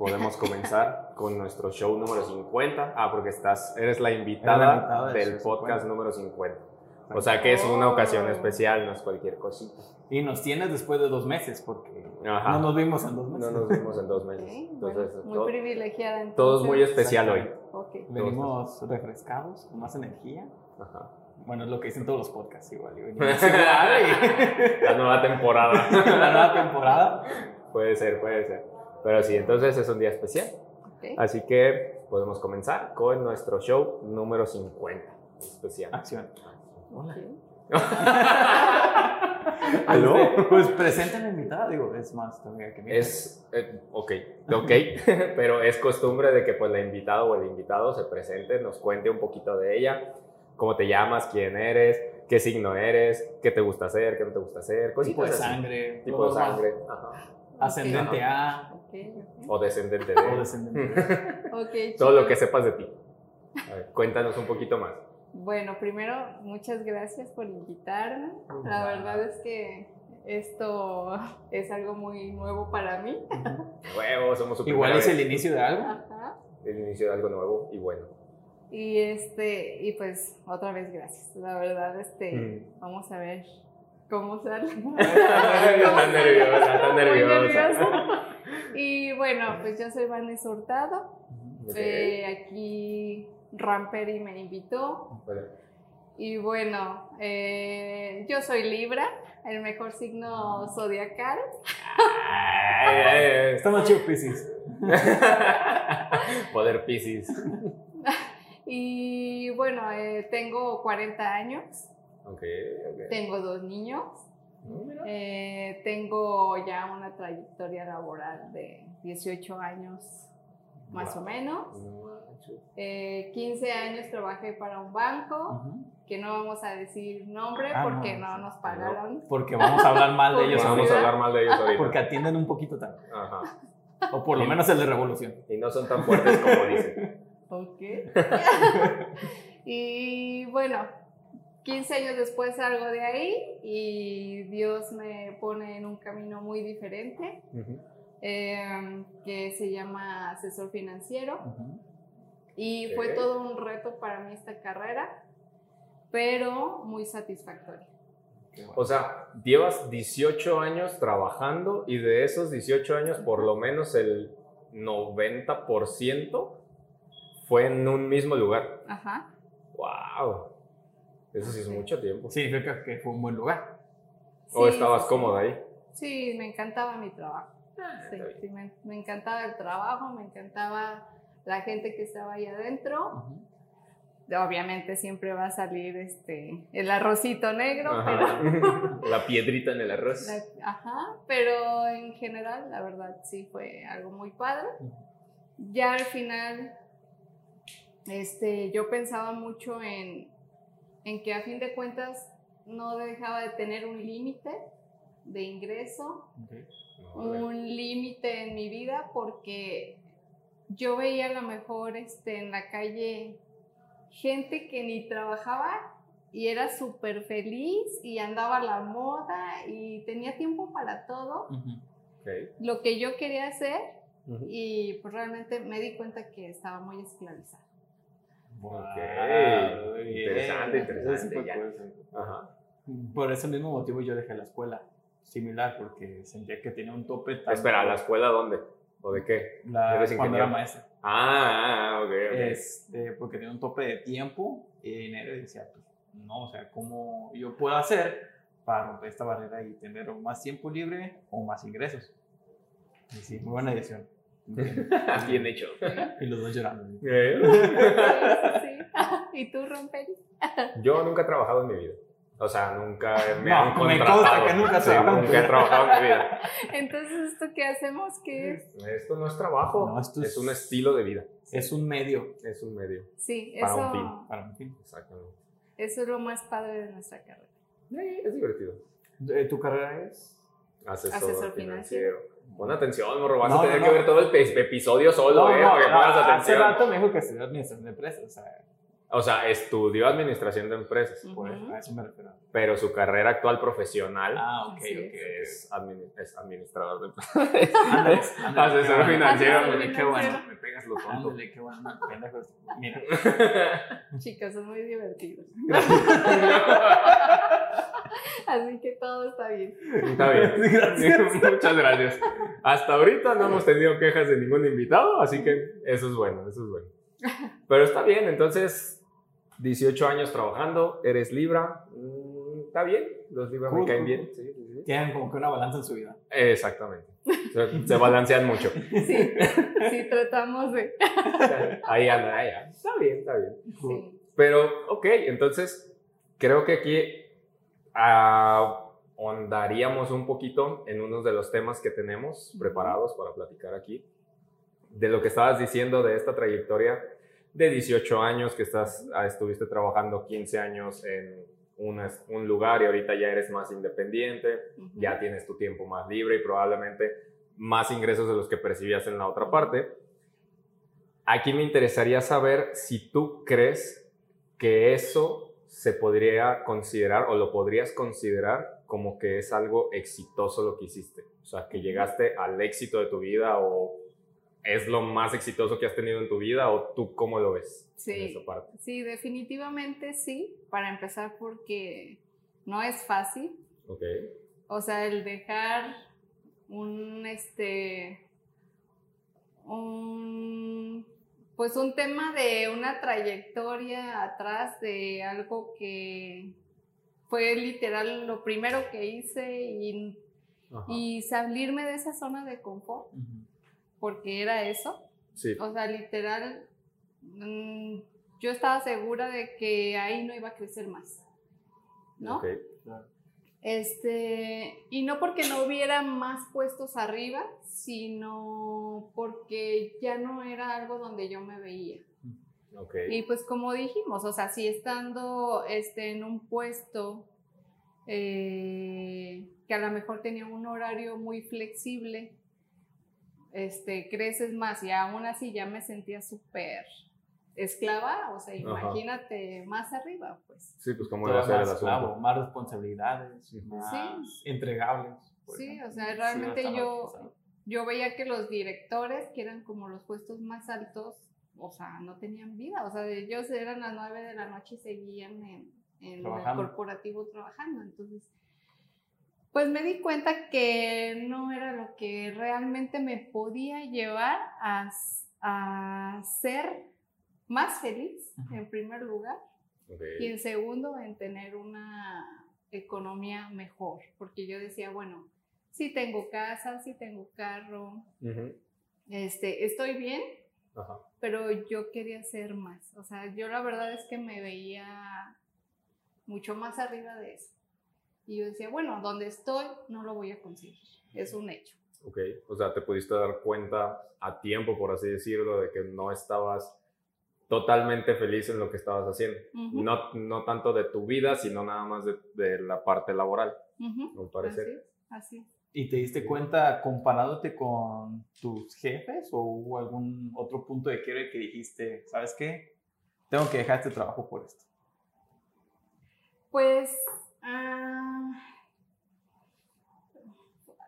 podemos comenzar con nuestro show número 50. Ah, porque estás, eres la invitada, invitada del podcast número 50. O sea que es una ocasión especial, no es cualquier cosita. Y nos tienes después de dos meses, porque Ajá. no nos vimos en dos meses. No nos vimos en dos meses. bueno, Entonces, muy todo, privilegiada entonces. todo es muy especial hoy. Ok. Venimos refrescados, con más energía. Ajá. Bueno, es lo que dicen todos los podcasts igual. Y venimos igual y- La nueva temporada. la nueva temporada. puede ser, puede ser. Pero sí, entonces es un día especial. ok. Así que podemos comenzar con nuestro show número 50. Especial. Acción. ok. ¿Aló? Pues la invitada, digo, es más todavía que. Es, eh, ok, ok, pero es costumbre de que pues la invitada o el invitado se presente, nos cuente un poquito de ella, cómo te llamas, quién eres, qué signo eres, qué te gusta hacer, qué no te gusta hacer, cositas tipo de así. sangre. tipo de sangre, ajá. Ascendente A Ok, ok. o descendente o de, descendente Ok, todo lo que sepas de ti. A ver, cuéntanos un poquito más. Bueno, primero, muchas gracias por invitarme. La verdad es que esto es algo muy nuevo para mí. A. Nuevo, somos su Igual es el vez. inicio de algo. Ajá. el inicio de algo nuevo y bueno. Y este, y pues otra vez gracias. La verdad, este, Mm. vamos a ver cómo sale. Está nerviosa, está Muy nerviosa. Y bueno, pues yo soy Vanessa Hurtado. Eh, aquí Ramperi me invitó. Y bueno, eh, yo soy Libra, el mejor signo zodiacal. ay, ay, ay. Está más chido Pisces. Poder Pisces. Y bueno, eh, tengo 40 años, Ok, ok. tengo dos niños, eh, tengo ya una trayectoria laboral de 18 años más o menos. Eh, 15 años trabajé para un banco, que no vamos a decir nombre Ah, porque no, nos pagaron. Porque vamos a hablar mal de ellos Porque Vamos a hablar mal de ellos ahorita. Porque atienden un poquito tanto. Ajá. O por lo menos el de Revolución. Y no son tan fuertes como dicen. Ok. y bueno, 15 años después salgo de ahí y Dios me pone en un camino muy diferente eh, que se llama asesor financiero y fue todo un reto para mí esta carrera, pero muy satisfactoria. O sea, llevas 18 años trabajando y de esos 18 años por lo menos el 90% fue en un mismo lugar. Ajá. ¡Wow! Eso sí es mucho tiempo. Significa que fue un buen lugar. ¿O Sí, estabas sí, sí. cómoda ahí? Sí, me encantaba mi trabajo. Sí, está bien. sí, me, me encantaba el trabajo, me encantaba la gente que estaba ahí adentro. Obviamente siempre va a salir este el arrocito negro, Ajá. La piedrita en el arroz. pero, la- ajá, pero en general la verdad sí fue algo muy padre. Ya al final, este, yo pensaba mucho en, en que a fin de cuentas no dejaba de tener un límite de ingreso un límite en mi vida porque yo veía a lo mejor este, en la calle gente que ni trabajaba y era súper feliz y andaba a la moda y tenía tiempo para todo. Lo que yo quería hacer y pues realmente me di cuenta que estaba muy esclavizada. Ok. Wow. Interesante, interesante, ya. Ajá. Por ese mismo motivo yo dejé la escuela. Similar, porque sentía que tenía un tope tan... Espera, ¿la escuela dónde? ¿O de qué? La, Eres cuando era maestra. Ah, ah, ok, ok. Este, porque tenía un tope de tiempo y de dinero y decía, pues, no, o sea, ¿cómo yo puedo hacer para romper esta barrera y tener o más tiempo libre o más ingresos? Y sí, muy buena decisión. Bien hecho. Y los dos llorando. Eh, Sí, sí. ¿Y tú, Romperi? Yo nunca he trabajado en mi vida. O sea, nunca me No, han me contratado. consta que nunca has Sí, trabajado en tu nunca he trabajado en mi vida. Entonces, ¿esto qué hacemos? ¿Qué es? Esto no es trabajo. No, esto es... es- un estilo de vida. Es un medio Es un medio. Sí, Para eso, un fin. para un fin. Exactamente. eso es lo más padre de nuestra carrera. Eh, Es divertido. Eh, ¿Tu carrera es? Asesor, Asesor financiero. Pon atención, morro. Vas No, a tener no, que no. ver todo el episodio solo, No, eh, no, para que pongas hace atención. rato me dijo que estudió administración de empresas. O sea, O sea, estudió administración de empresas, Ujú. Pues, a eso me refiero. pero su carrera actual profesional Ah, ok, Así ok. es, admi- es administrador de empresas. Ándale, ándale, Asesor qué bueno. financiero. Güey, Qué bueno, me pegas lo tonto. Ándale, qué bueno. Mira, Chicas, son muy divertidos. Así que todo está bien. Está bien. Gracias. Muchas gracias. Hasta ahorita no hemos tenido quejas de ningún invitado, así que eso es bueno, eso es bueno. Pero está bien, entonces, 18 años trabajando, eres Libra, mm, está bien, los Libra me caen bien. Sí, sí, sí. tienen como que una balanza en su vida. Exactamente. Se, se balancean mucho. Sí, sí, tratamos de. Ahí anda, ahí anda. Está bien, está bien. Sí. Pero, ok, entonces creo que aquí ahondaríamos un poquito en uno de los temas que tenemos preparados para platicar aquí. De lo que estabas diciendo de esta trayectoria de 18 años que estás, ah, estuviste trabajando 15 años en una- un lugar y ahorita ya eres más independiente, ya tienes tu tiempo más libre y probablemente más ingresos de los que percibías en la otra parte. Aquí me interesaría saber si tú crees que eso se podría considerar o lo podrías considerar como que es algo exitoso lo que hiciste. O sea, que llegaste al éxito de tu vida o es lo más exitoso que has tenido en tu vida o tú cómo lo ves en Sí. esa parte. Sí, definitivamente sí. Para empezar, porque no es fácil. Ok. O sea, el dejar un, este, un, pues un tema de una trayectoria atrás de algo que fue literal lo primero que hice y, salirme de esa zona de confort, porque era eso. Sí. O sea, literal, mm, yo estaba segura de que ahí no iba a crecer más, ¿no? Ok. Este, y no porque no hubiera más puestos arriba, sino porque ya no era algo donde yo me veía. Ok. Y pues como dijimos, o sea, si estando este, en un puesto eh, que a lo mejor tenía un horario muy flexible, este, creces más y aún así ya me sentía súper esclava, o sea, imagínate más arriba, pues. Sí, pues Todo iba a ser el más, asunto. claro, más responsabilidades, más entregables. Sí, ejemplo. o sea, realmente yo, yo veía que los directores, que eran como los puestos más altos, o sea, no tenían vida. O sea, ellos eran las nueve de la noche y seguían en, en el corporativo trabajando. Entonces, pues me di cuenta que no era lo que realmente me podía llevar a, a ser más feliz, en primer lugar, Ok. y en segundo, en tener una economía mejor. Porque yo decía, bueno, sí tengo casa, sí tengo carro, este, estoy bien, Ajá. pero yo quería ser más. O sea, yo la verdad es que me veía mucho más arriba de eso. Y yo decía, bueno, donde estoy no lo voy a conseguir. Es un hecho. Ok, o sea, te pudiste dar cuenta a tiempo, por así decirlo, de que no estabas totalmente feliz en lo que estabas haciendo. No, no tanto de tu vida, sino nada más de, de la parte laboral, ujú, al parecer. Así, es, así. ¿Y te diste cuenta comparándote con tus jefes o hubo algún otro punto de quiebre que dijiste, ¿sabes qué? Tengo que dejar este trabajo por esto. Pues, ah,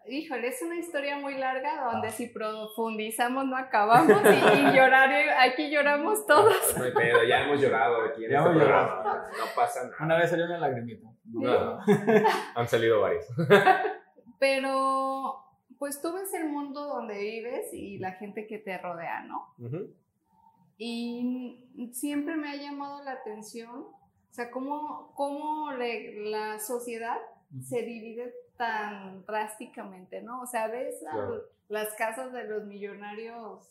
híjole, es una historia muy larga donde Ah. si profundizamos no acabamos y, y llorar, aquí lloramos todos. No hay pedo, ya hemos llorado aquí en Ya este hemos programa. No pasa nada. Una vez salió una lagrimita. No. Han salido varios. Pero, pues tú ves el mundo donde vives y la gente que te rodea, ¿no? Ujú. Y siempre me ha llamado la atención, o sea, cómo, cómo le- la sociedad se divide tan drásticamente, ¿no? O sea, ves a- Claro. las casas de los millonarios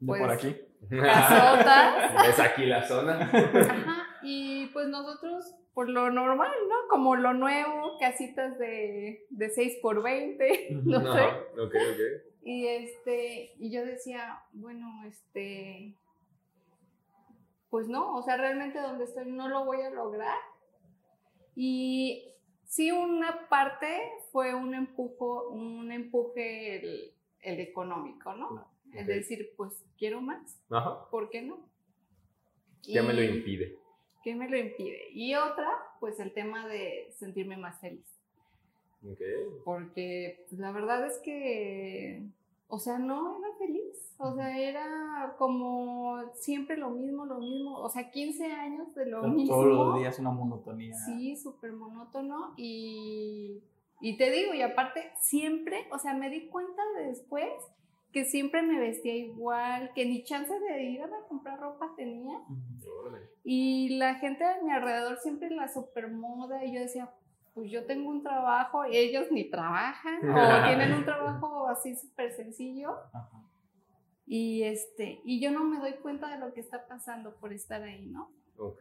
De Pues- por aquí. casotas, ¿Ves aquí la zona? ajá, y pues nosotros, por lo normal, ¿no? Como lo nuevo, casitas de, de 6 por 20, no sé. Ajá, Ok, ok. Y este, y yo decía, bueno, este, pues no, o sea, realmente donde estoy no lo voy a lograr. Y sí, una parte fue un empujo, un empuje el, el económico, ¿no? Es Ok. decir, pues quiero más, Ajá. ¿por qué no? ¿Qué me lo impide? ¿Qué me lo impide? Y otra, pues el tema de sentirme más feliz. Ok. Porque pues, la verdad es que, o sea, no era feliz. O sea, era como siempre lo mismo, lo mismo. O sea, 15 años de lo mismo. Todos los días una monotonía. Sí, súper monótono. Y, y te digo, y aparte, siempre, o sea, me di cuenta después que siempre me vestía igual, que ni chance de ir a comprar ropa tenía. Y la gente de mi alrededor siempre la supermoda y yo decía, pues yo tengo un trabajo, y ellos ni trabajan o tienen un trabajo así súper sencillo Ajá. Y este y yo no me doy cuenta de lo que está pasando por estar ahí, ¿no? Ok.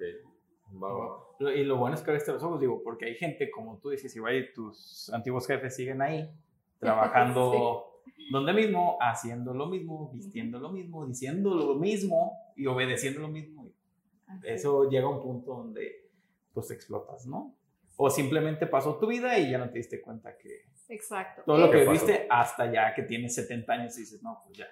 Lo- Y lo bueno es que abriste los ojos, digo, porque hay gente, como tú dices, igual y tus antiguos jefes siguen ahí, trabajando donde mismo, haciendo lo mismo, vistiendo lo mismo, diciendo lo mismo y obedeciendo lo mismo. Y Así. Eso llega a un punto donde pues explotas, ¿no? O simplemente pasó tu vida y ya no te diste cuenta que Exacto. todo lo que viste hasta ya que tienes 70 años y dices, no, pues ya.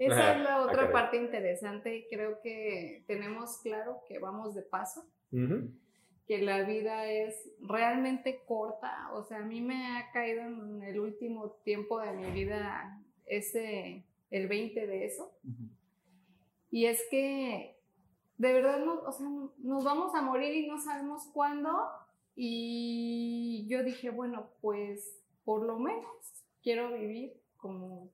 Esa es la otra parte interesante. Creo que tenemos claro que vamos de paso, que la vida es realmente corta. O sea, a mí me ha caído en el último tiempo de mi vida ese, el 20 de eso. Y es que de verdad no, o sea, nos vamos a morir y no sabemos cuándo. Y yo dije, bueno, pues por lo menos quiero vivir como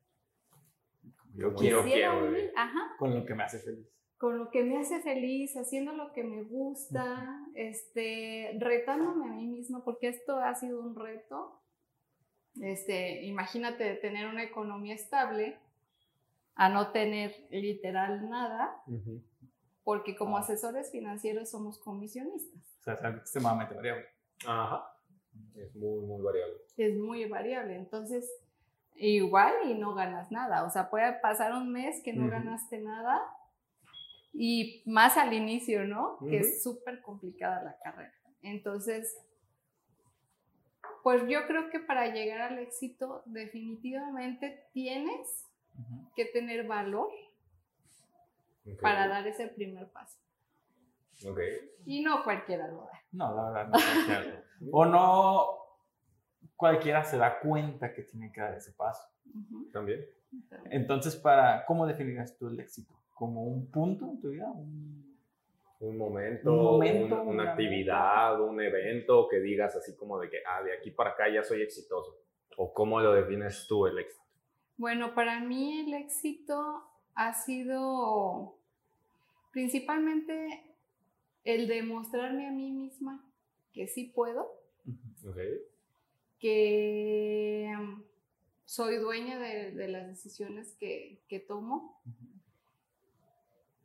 Yo quiero quiero vivir. vivir. Ajá. con lo que me hace feliz. con lo que me hace feliz, haciendo lo que me gusta, este, retándome a mí misma, porque esto ha sido un reto. Este, imagínate tener una economía estable a no tener literal nada, Ujú. porque como asesores financieros somos comisionistas. O sea, es extremadamente variable. Ajá. Es muy, muy variable. Es muy variable, entonces igual y no ganas nada, o sea, puede pasar un mes que no ganaste nada y más al inicio, ¿no? Que es súper complicada la carrera. Entonces, pues yo creo que para llegar al éxito definitivamente tienes que tener valor Ok. para dar ese primer paso. Ok. Y no cualquiera lo da. No, la verdad, no. cualquiera. o no cualquiera se da cuenta que tiene que dar ese paso. También. Entonces, para, ¿cómo definirías tú el éxito? ¿Como un punto en tu vida? Un- Un momento, Un momento, una, una una actividad, un evento que digas así como de que, ah, de aquí para acá ya soy exitoso. ¿O cómo lo defines tú el éxito? Bueno, para mí el éxito ha sido principalmente el demostrarme a mí misma que sí puedo, Ok. Que mm, soy dueña de, de las decisiones que, que tomo,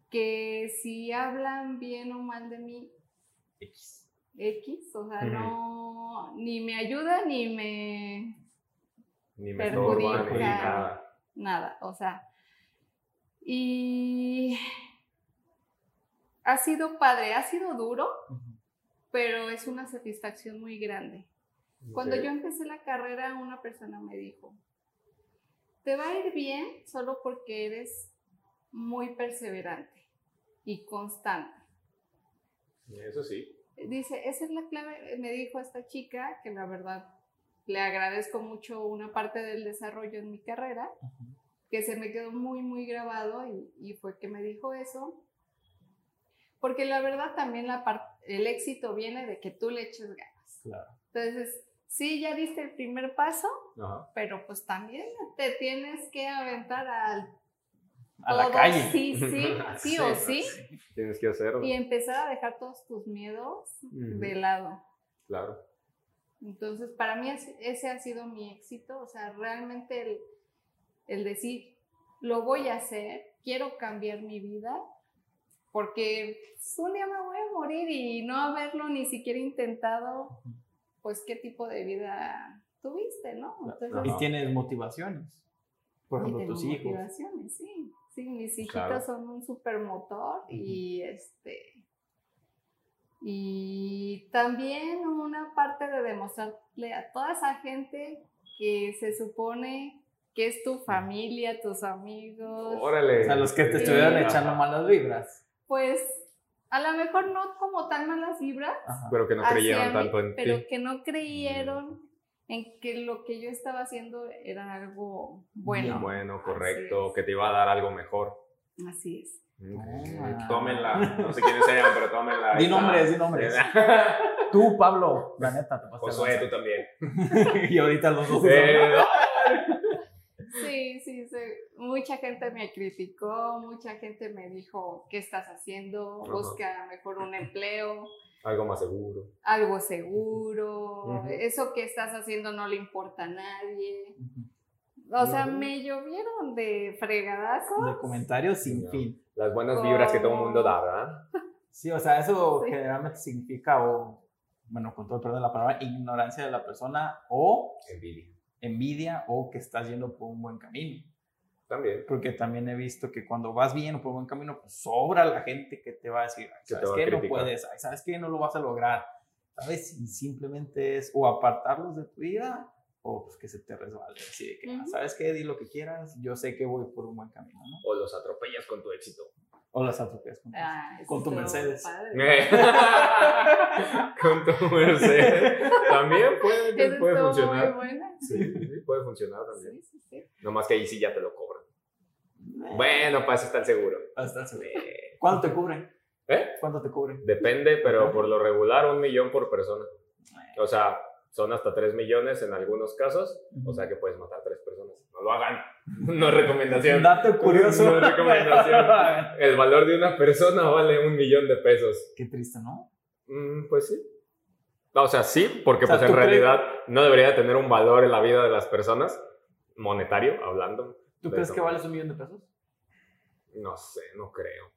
que si hablan bien o mal de mí, X. X, o sea, no, ni me ayuda ni me, Ni me Perjudica. ni nada. nada, o sea, y ha sido padre, ha sido duro, pero es una satisfacción muy grande. Cuando yo empecé la carrera, una persona me dijo, te va a ir bien solo porque eres muy perseverante y constante. Eso sí. Dice, esa es la clave, me dijo esta chica, que la verdad le agradezco mucho una parte del desarrollo en mi carrera, Ujú. que se me quedó muy, muy grabado y, y fue que me dijo eso. Porque la verdad también la el éxito viene de que tú le eches ganas. Claro. Entonces, sí, ya diste el primer paso, Ajá. pero pues también te tienes que aventar al A la calle. Sí, sí, sí o sí. Tienes que hacerlo. Y empezar a dejar todos tus miedos de lado. Claro. Entonces, para mí es- ese ha sido mi éxito, o sea, realmente el, el decir, lo voy a hacer, quiero cambiar mi vida, porque pues, un día me voy a morir y no haberlo ni siquiera intentado, pues qué tipo de vida tuviste, ¿no? Entonces. Y tienes motivaciones. Por ejemplo, tus hijos. motivaciones, sí. Sí, mis hijitos Claro. son un super motor y este y también una parte de demostrarle a toda esa gente que se supone que es tu familia, tus amigos, Órale. O sea, los que te Sí. estuvieron echando malas vibras. pues a lo mejor no como tan malas vibras, Ajá. Pero que no creyeron mí, tanto en pero ti. que no creyeron en que lo que yo estaba haciendo era algo bueno. Bueno, correcto, que te iba a dar algo mejor. Así es. Toma. Tómenla, no sé quiénes sean, pero tómenla. Di nombres, di nombres. Tú, Pablo, la neta, te pasaste Josué, tú también. y ahorita los dos. Sí, sí, sí. Mucha gente me criticó, mucha gente me dijo, ¿qué estás haciendo? Busca mejor un empleo, algo más seguro. algo seguro. Eso que estás haciendo no le importa a nadie. O sea, me llovieron de fregadazos. De comentarios sin No. fin. Las buenas vibras que todo el mundo da, ¿verdad? Sí, o sea, eso Sí. generalmente significa, o, bueno, con todo el perdón de la palabra, ignorancia de la persona o Envidia. envidia o que estás yendo por un buen camino. También. Porque también he visto que cuando vas bien o por buen camino, pues sobra la gente que te va a decir, "Ay, Que te ¿sabes qué? No puedes, Ay, ¿sabes qué? No lo vas a lograr. ¿Sabes? Y simplemente es o apartarlos de tu vida o pues que se te resbale. Así de que, Ujú. ¿sabes qué? Di lo que quieras, yo sé que voy por un buen camino, ¿no? O los atropellas con tu éxito. O las atropellas con Ah, Con tu Mercedes. con tu Mercedes. También puede, puede funcionar. muy buena. Sí, sí, puede funcionar también. Sí, sí, sí. Nomás que ahí sí ya te lo cobran. Bueno, para eso está el seguro. hasta se ve. ¿Cuánto te cubre? ¿Eh? ¿Cuánto te cubre? Depende, pero por lo regular un millón por persona. O sea, son hasta 3 millones en algunos casos. O sea que puedes matar a tres personas. No lo hagan. No es recomendación. Dato curioso. No es recomendación. El valor de una persona vale un millón de pesos. Qué triste, ¿no? Mm, pues sí. O sea, sí, porque O sea, pues en ¿tú crees- realidad no debería tener un valor en la vida de las personas, monetario hablando. ¿Tú de crees eso. que vales un millón de pesos? No sé, no creo.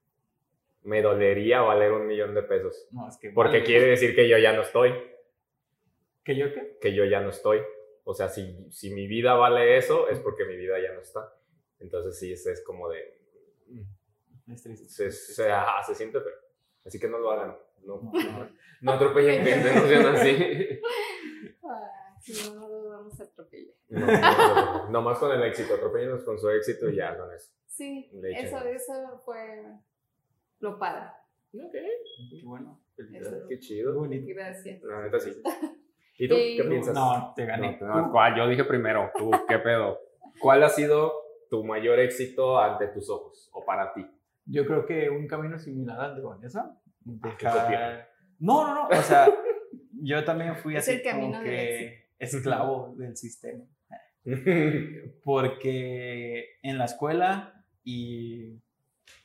Me dolería valer un millón de pesos. No, es que. Porque vale. quiere decir que yo ya no estoy. ¿Que yo qué? Que yo ya no estoy. O sea, si, si mi vida vale eso, es porque mi vida ya no está. Entonces sí, es, es como de... Es triste. Se, se, ajá, se siente feo. Así que no lo hagan. No, No, no, atropellen gente, no sean así. Si no, no. No, no, no más con el éxito, atropellenos con su éxito y ya con eso. Sí, eso, eso fue lo padre. Ok, Qué bueno. Eso. qué Qué chido. bonito. Gracias. La neta sí. ¿Y tú qué piensas? No, te gané. No, no, ¿cuál? Yo dije primero, tú, ¿qué pedo? ¿Cuál ha sido tu mayor éxito ante tus ojos o para ti? Yo creo que un camino similar al de Vanessa. Ah, qué Dejar-. No, no, no. O sea, yo también fui Es así el camino como del que esclavo del sistema. Porque en la escuela y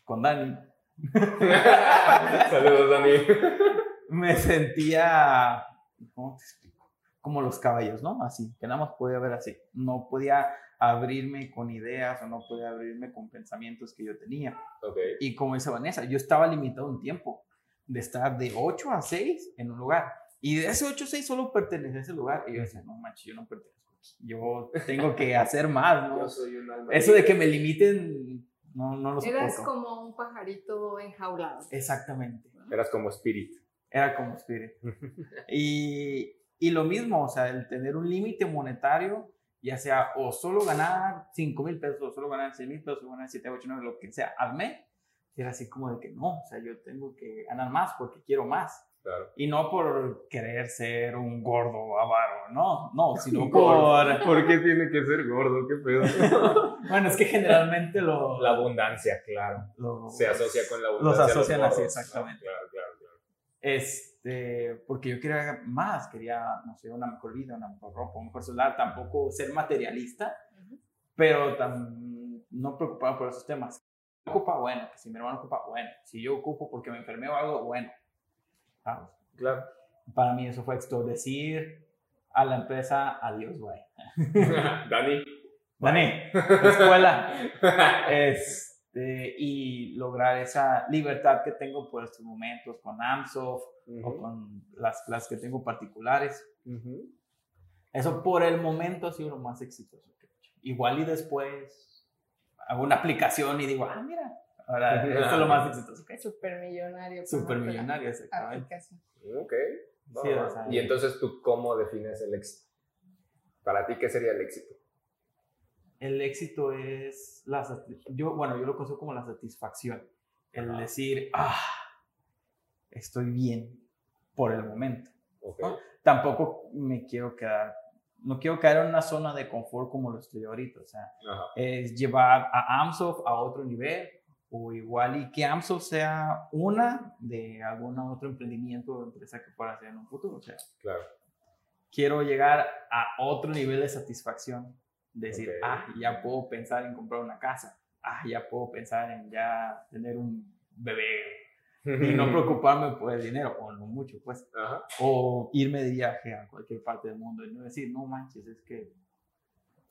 con Dani Saludos, Dani. me sentía, ¿cómo te explico? Como los caballos, ¿no? Así, que nada más podía ver así. No podía abrirme con ideas o no podía abrirme con pensamientos que yo tenía. Y como dice Vanessa, yo estaba limitado un tiempo de estar de 8 a 6 en un lugar. Y de ese 8 a 6 solo pertenecía a ese lugar. Y yo decía, no manches, yo no pertenezco aquí. Yo tengo que hacer más, ¿no? soy un alma. Eso de que me limiten, no, no lo Eras soporto. como un pajarito enjaulado. Exactamente. Eras como Spirit. Era como Spirit. Y, y lo mismo, o sea, el tener un límite monetario, ya sea o solo ganar 5 mil pesos, o solo ganar 6 mil pesos, o ganar 7, 8, 9, lo que sea al mes, era así como de que no, o sea, yo tengo que ganar más porque quiero más. Claro. Y no por querer ser un gordo avaro, no, no, sino por... ¿Por qué tiene que ser gordo? ¿Qué pedo? Bueno, es que generalmente lo... La abundancia, claro. lo- Se asocia con la Los abundancia. asocian así, gordos. exactamente. Claro, claro, claro. Este, porque yo quería más, quería, no sé, una mejor vida, una mejor ropa, un mejor celular, tampoco ser materialista, pero tam- no preocupado por esos temas. Ocupa, bueno, que si mi hermano ocupa, bueno, si yo ocupo porque me enfermé o algo, bueno. Claro. Para mí eso fue éxito, decir a la empresa, adiós, güey. Dani. Dani, escuela. Este, y lograr esa libertad que tengo por estos momentos con AMSOF o con las clases que tengo particulares. Ujú. Eso por el momento ha sido lo más exitoso que he hecho. Igual y después hago una aplicación y digo, ah, mira, ahora esto es lo más exitoso hecho. Supermillonario. Supermillonario, exactamente. aplicación. Ok. Sí, o sea, y entonces, ¿tú cómo defines el éxito? Para ti, ¿qué sería el éxito? El éxito es la yo bueno, yo lo considero como la satisfacción. El Ajá. decir, ah, estoy bien por el momento. Ok. ¿no? Tampoco me quiero quedar, no quiero caer en una zona de confort como lo estoy ahorita. O sea, Ajá. es llevar a Amsoft a otro nivel o igual y que Amsoft sea una de algún otro emprendimiento o empresa que pueda hacer en un futuro. O sea, Claro. quiero llegar a otro nivel de satisfacción. Decir, Ok. ah, ya puedo pensar en comprar una casa. Ah, ya puedo pensar en ya tener un bebé. Y no preocuparme por el dinero, o no mucho, pues. Ajá. O irme de viaje a cualquier parte del mundo y no decir, no manches, es que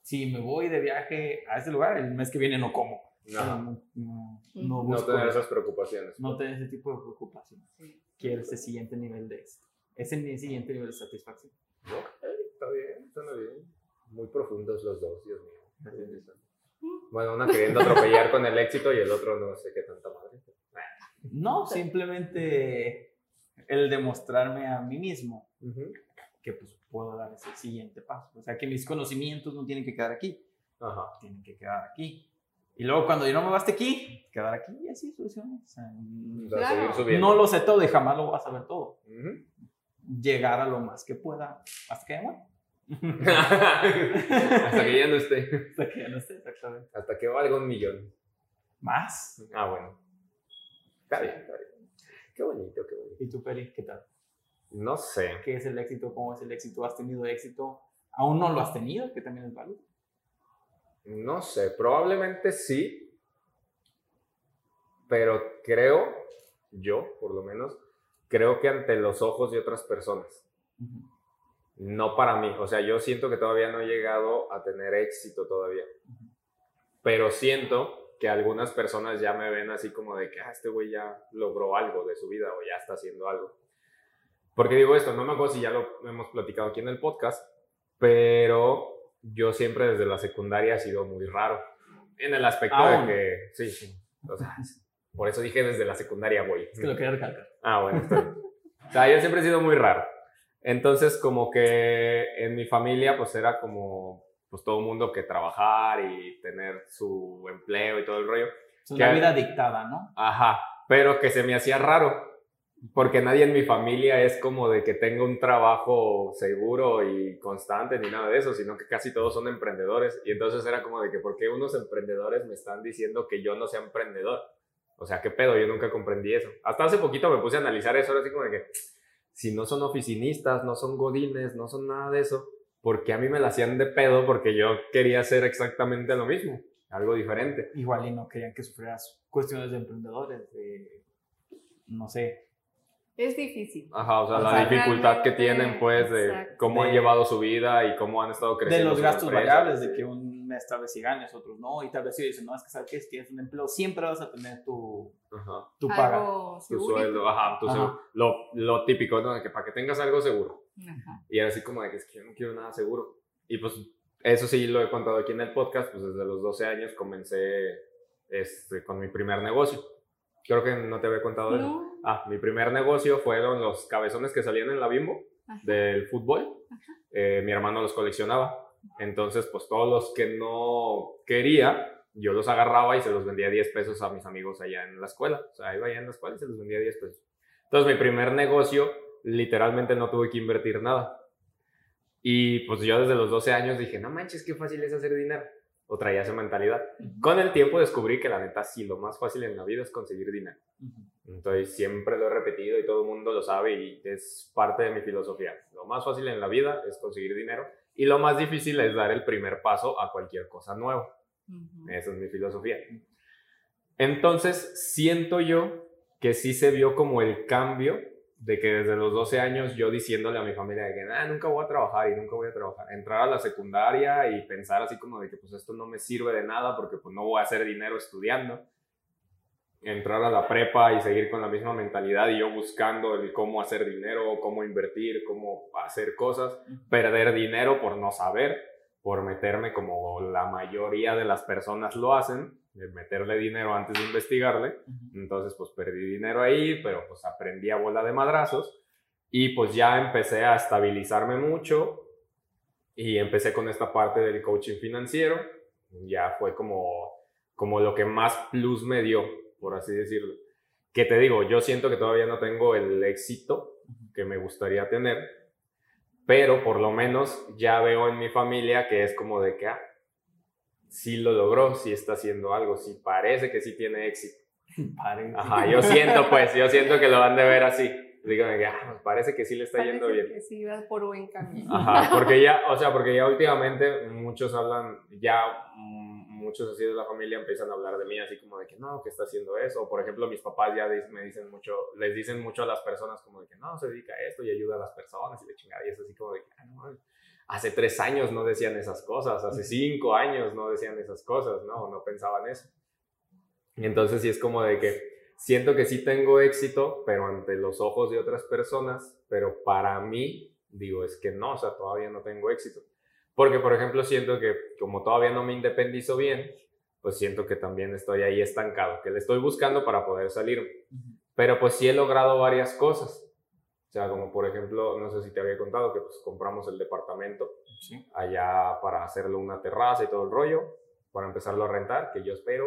si me voy de viaje a ese lugar, el mes que viene no como. No, no, no No busco tener esas preocupaciones. no tener ese tipo de preocupación. Sí. Quiero ese siguiente nivel de éxito. Ese siguiente nivel de satisfacción. Ok, está bien, suena bien. Muy profundos los dos, Dios mío. Bueno, una queriendo atropellar con el éxito y el otro no sé qué tanta madre. No, simplemente el demostrarme a mí mismo que pues puedo dar ese siguiente paso. O sea, que mis conocimientos no tienen que quedar aquí, Ajá. tienen que quedar aquí. Y luego cuando yo no me baste aquí, quedar aquí y así. O sea, Claro. subiendo. no lo sé todo y jamás lo voy a saber todo. Llegar a lo más que pueda hasta que ya muera. Hasta que ya no esté. hasta que ya no esté exactamente. Hasta que valga un millón. Más. Ah, bueno. Está bien, está bien. Qué bonito, qué bonito. ¿Y tú, Peri, qué tal? No sé. ¿Qué es el éxito? ¿Cómo es el éxito? ¿Has tenido éxito? ¿Aún no lo has tenido? Que también es válido. No sé. Probablemente sí. Pero creo, yo por lo menos, creo que ante los ojos de otras personas. No para mí. O sea, yo siento que todavía no he llegado a tener éxito todavía. Pero siento que algunas personas ya me ven así como de que ah, este güey ya logró algo de su vida o ya está haciendo algo. Porque digo esto, no me acuerdo si ya lo hemos platicado aquí en el podcast, pero yo siempre desde la secundaria he sido muy raro. En el aspecto Aún. de que, sí, sí. O sea, por eso dije desde la secundaria, güey. Es que lo quería recalcar. Ah, bueno, está bien. O sea, yo siempre he sido muy raro. Entonces, como que en mi familia, pues era como, pues todo el mundo que trabajar y tener su empleo y todo el rollo. Es una ¿Qué? vida dictada, ¿no? Ajá, pero que se me hacía raro, porque nadie en mi familia es como de que tenga un trabajo seguro y constante ni nada de eso, sino que casi todos son emprendedores. Y entonces era como de que, ¿por qué unos emprendedores me están diciendo que yo no sea emprendedor? O sea, ¿qué pedo? Yo nunca comprendí eso. Hasta hace poquito me puse a analizar eso, era así como de que, si no son oficinistas, no son godines, no son nada de eso, ¿por qué a mí me la hacían de pedo? Porque yo quería hacer exactamente lo mismo, algo diferente. Igual y no querían que sufrieras cuestiones de emprendedores, de, no sé, Es difícil. Ajá, o sea, O la sea, dificultad que tienen, pues, de exacto. cómo han De- llevado su vida y cómo han estado de creciendo. los sus gastos variables, de que un mes tal vez sí ganes, otros no, y tal vez sí dicen, no, es que sabes que si tienes un empleo, siempre vas a tener tu, Ajá, tu paga. Algo tu seguro. sueldo, ajá, tu Ajá. seguro. Lo, lo típico, ¿no? De que para que tengas algo seguro. Ajá. Y era así como de que es que yo no quiero nada seguro. Y pues, eso sí lo he contado aquí en el podcast, pues desde los 12 años comencé este, con mi primer negocio. Creo que no te había contado de eso. Ah, mi primer negocio fueron los cabezones que salían en la bimbo. Ajá. del fútbol. Eh, mi hermano los coleccionaba. Entonces, pues todos los que no quería, yo los agarraba y se los vendía 10 pesos a mis amigos allá en la escuela. O sea, iba allá en la escuela y se los vendía 10 pesos. Entonces, mi primer negocio, literalmente no tuve que invertir nada. Y pues yo desde los 12 años dije, no manches, qué fácil es hacer dinero. O traía esa mentalidad. Con el tiempo descubrí que la neta sí, lo más fácil en la vida es conseguir dinero. Ujú. Entonces siempre lo he repetido y todo el mundo lo sabe y es parte de mi filosofía. Lo más fácil en la vida es conseguir dinero y lo más difícil es dar el primer paso a cualquier cosa nueva. Ujú. Esa es mi filosofía. Entonces siento yo que sí se vio como el cambio de que desde los 12 años yo diciéndole a mi familia de que "Ah, nunca voy a trabajar y nunca voy a trabajar, entrar a la secundaria y pensar así como de que pues esto no me sirve de nada porque pues no voy a hacer dinero estudiando. Entrar a la prepa y seguir con la misma mentalidad y yo buscando el cómo hacer dinero, cómo invertir, cómo hacer cosas, perder dinero por no saber, por meterme como la mayoría de las personas lo hacen, de meterle dinero antes de investigarle. Entonces, pues perdí dinero ahí, pero pues aprendí a bola de madrazos y pues ya empecé a estabilizarme mucho y empecé con esta parte del coaching financiero. Ya fue como, como lo que más plus me dio, por así decirlo. que te digo, yo siento que todavía no tengo el éxito que me gustaría tener, pero por lo menos ya veo en mi familia que es como de que, ah, sí lo logró, sí está haciendo algo, sí parece que sí tiene éxito. Parece. Ajá, yo siento pues, yo siento que lo van de ver así. Díganme que ah, parece que sí le está yendo Parece bien. que sí vas por buen camino. Ajá, porque ya, o sea, porque ya últimamente muchos hablan, ya muchos así de la familia empiezan a hablar de mí así como de que no, que está haciendo eso. O, por ejemplo, mis papás ya me dicen mucho, les dicen mucho a las personas como de que no, se dedica a esto y ayuda a las personas y de chingada. Y es así como de que, "Ah, no, hace tres años no decían esas cosas, hace cinco años no decían esas cosas, no, no pensaban eso. Y entonces sí es como de que siento que sí tengo éxito, pero ante los ojos de otras personas, pero para mí, digo, es que no, o sea, todavía no tengo éxito. Porque, por ejemplo, siento que como todavía no me independizo bien, pues siento que también estoy ahí estancado, que le estoy buscando para poder salir. Pero pues sí he logrado varias cosas. O sea, como por ejemplo, no sé si te había contado que pues compramos el departamento Sí. allá para hacerlo una terraza y todo el rollo, para empezarlo a rentar, que yo espero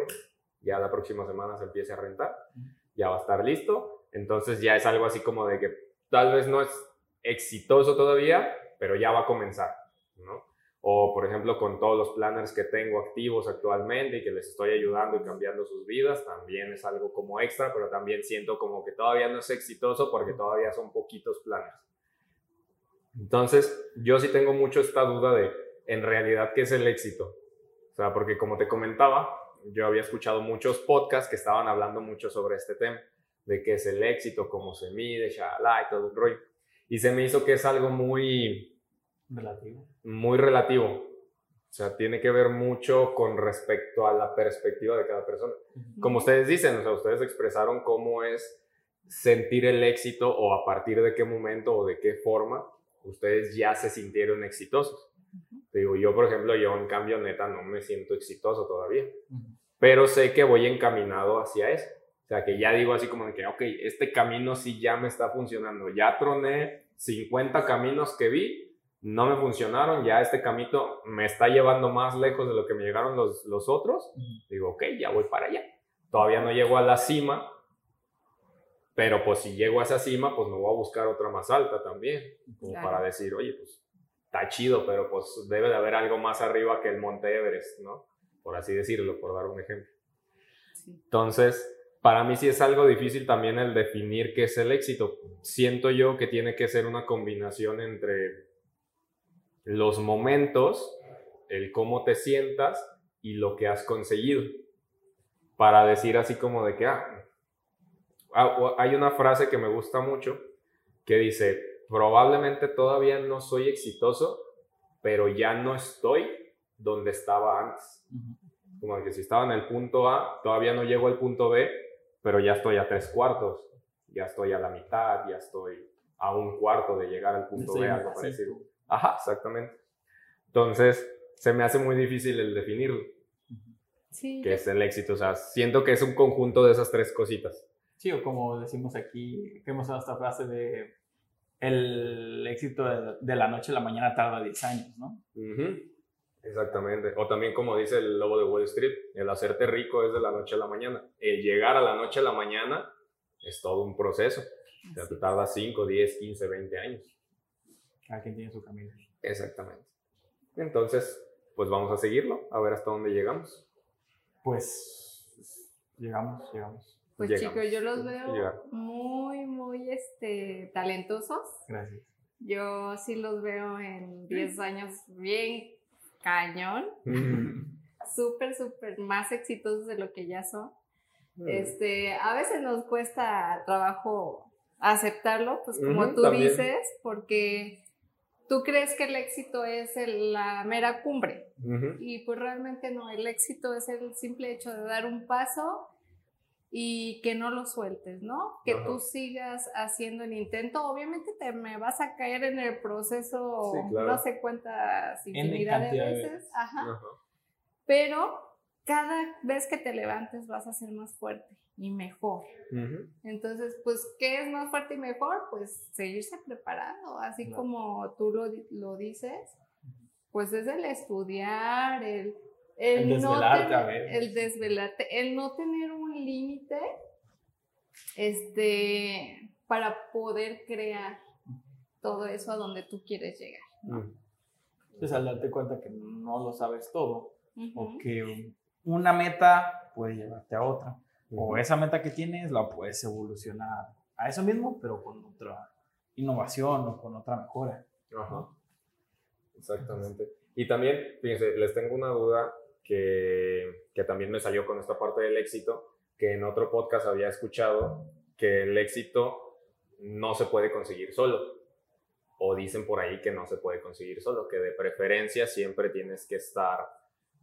ya la próxima semana se empiece a rentar, ya va a estar listo, entonces ya es algo así como de que tal vez no es exitoso todavía, pero ya va a comenzar, ¿no? O por ejemplo con todos los planners que tengo activos actualmente y que les estoy ayudando y cambiando sus vidas, también es algo como extra, pero también siento como que todavía no es exitoso porque todavía son poquitos planners. Entonces, yo sí tengo mucho esta duda de, en realidad, ¿qué es el éxito? O sea, porque como te comentaba, yo había escuchado muchos podcasts que estaban hablando mucho sobre este tema, de qué es el éxito, cómo se mide, shalala y todo el rollo. Y se me hizo que es algo muy, Relativo. muy relativo. O sea, tiene que ver mucho con respecto a la perspectiva de cada persona. Como ustedes dicen, o sea, ustedes expresaron cómo es sentir el éxito o a partir de qué momento o de qué forma ustedes ya se sintieron exitosos. Te digo, yo, por ejemplo, yo en cambio, neta, no me siento exitoso todavía, Ujú. pero sé que voy encaminado hacia eso. O sea, que ya digo así como de que, ok, este camino sí ya me está funcionando. Ya troné 50 caminos que vi, no me funcionaron, ya este camino me está llevando más lejos de lo que me llegaron los, los otros. Digo, ok, ya voy para allá. Todavía no llego a la cima, pero pues si llego a esa cima, pues me voy a buscar otra más alta también, como Claro. para decir, oye, pues está chido, pero pues debe de haber algo más arriba que el Monte Everest, ¿no? Por así decirlo, por dar un ejemplo. Sí. Entonces, para mí sí es algo difícil también el definir qué es el éxito. Siento yo que tiene que ser una combinación entre los momentos, el cómo te sientas y lo que has conseguido. Para decir así como de que, ah, ah, hay una frase que me gusta mucho que dice, probablemente todavía no soy exitoso, pero ya no estoy donde estaba antes. Como que si estaba en el punto A, todavía no llego al punto B, pero ya estoy a tres cuartos, ya estoy a la mitad, ya estoy a un cuarto de llegar al punto B, algo parecido. Ajá, exactamente. Entonces, se me hace muy difícil el definirlo, Sí, que es el éxito. O sea, siento que es un conjunto de esas tres cositas. Sí, o como decimos aquí, que hemos usado esta frase de el éxito de, de la noche a la mañana tarda 10 años, ¿no? Ujú, Exactamente. O también como dice el lobo de Wall Street, el hacerte rico es de la noche a la mañana. El llegar a la noche a la mañana es todo un proceso. O sea, te tarda 5, 10, 15, 20 años. Cada quien tiene su camino. Exactamente. Entonces, pues vamos a seguirlo, a ver hasta dónde llegamos. Pues llegamos, llegamos. Pues Llegamos. chicos, yo los veo muy, muy este, talentosos. Gracias. Yo sí los veo en 10 años bien cañón. Súper, súper más exitosos de lo que ya son. Este, a veces nos cuesta trabajo aceptarlo, pues como tú también. dices, porque tú crees que el éxito es el- la mera cumbre. Y pues realmente no, el éxito es el simple hecho de dar un paso y que no lo sueltes, ¿no? Que Ajá. tú sigas haciendo el intento. Obviamente te me vas a caer en el proceso Sí, claro. no sé cuántas infinidad de de veces, veces. ajá. Ajá. Pero cada vez que te levantes vas a ser más fuerte y mejor. Entonces, pues, ¿qué es más fuerte y mejor? Pues seguirse preparando, así Claro. como tú lo, lo dices, pues es el estudiar, el, el, El no desvelarte veces. el desvelarte, el no tener un límite este, para poder crear todo eso a donde tú quieres llegar. Entonces, al darte cuenta que no lo sabes todo, o que una meta puede llevarte a otra, o esa meta que tienes la puedes evolucionar a eso mismo, pero con otra innovación o con otra mejora. Ajá. Exactamente. Y también, fíjense, les tengo una duda que, que también me salió con esta parte del éxito, que en otro podcast había escuchado que el éxito no se puede conseguir solo. O dicen por ahí que no se puede conseguir solo, que de preferencia siempre tienes que estar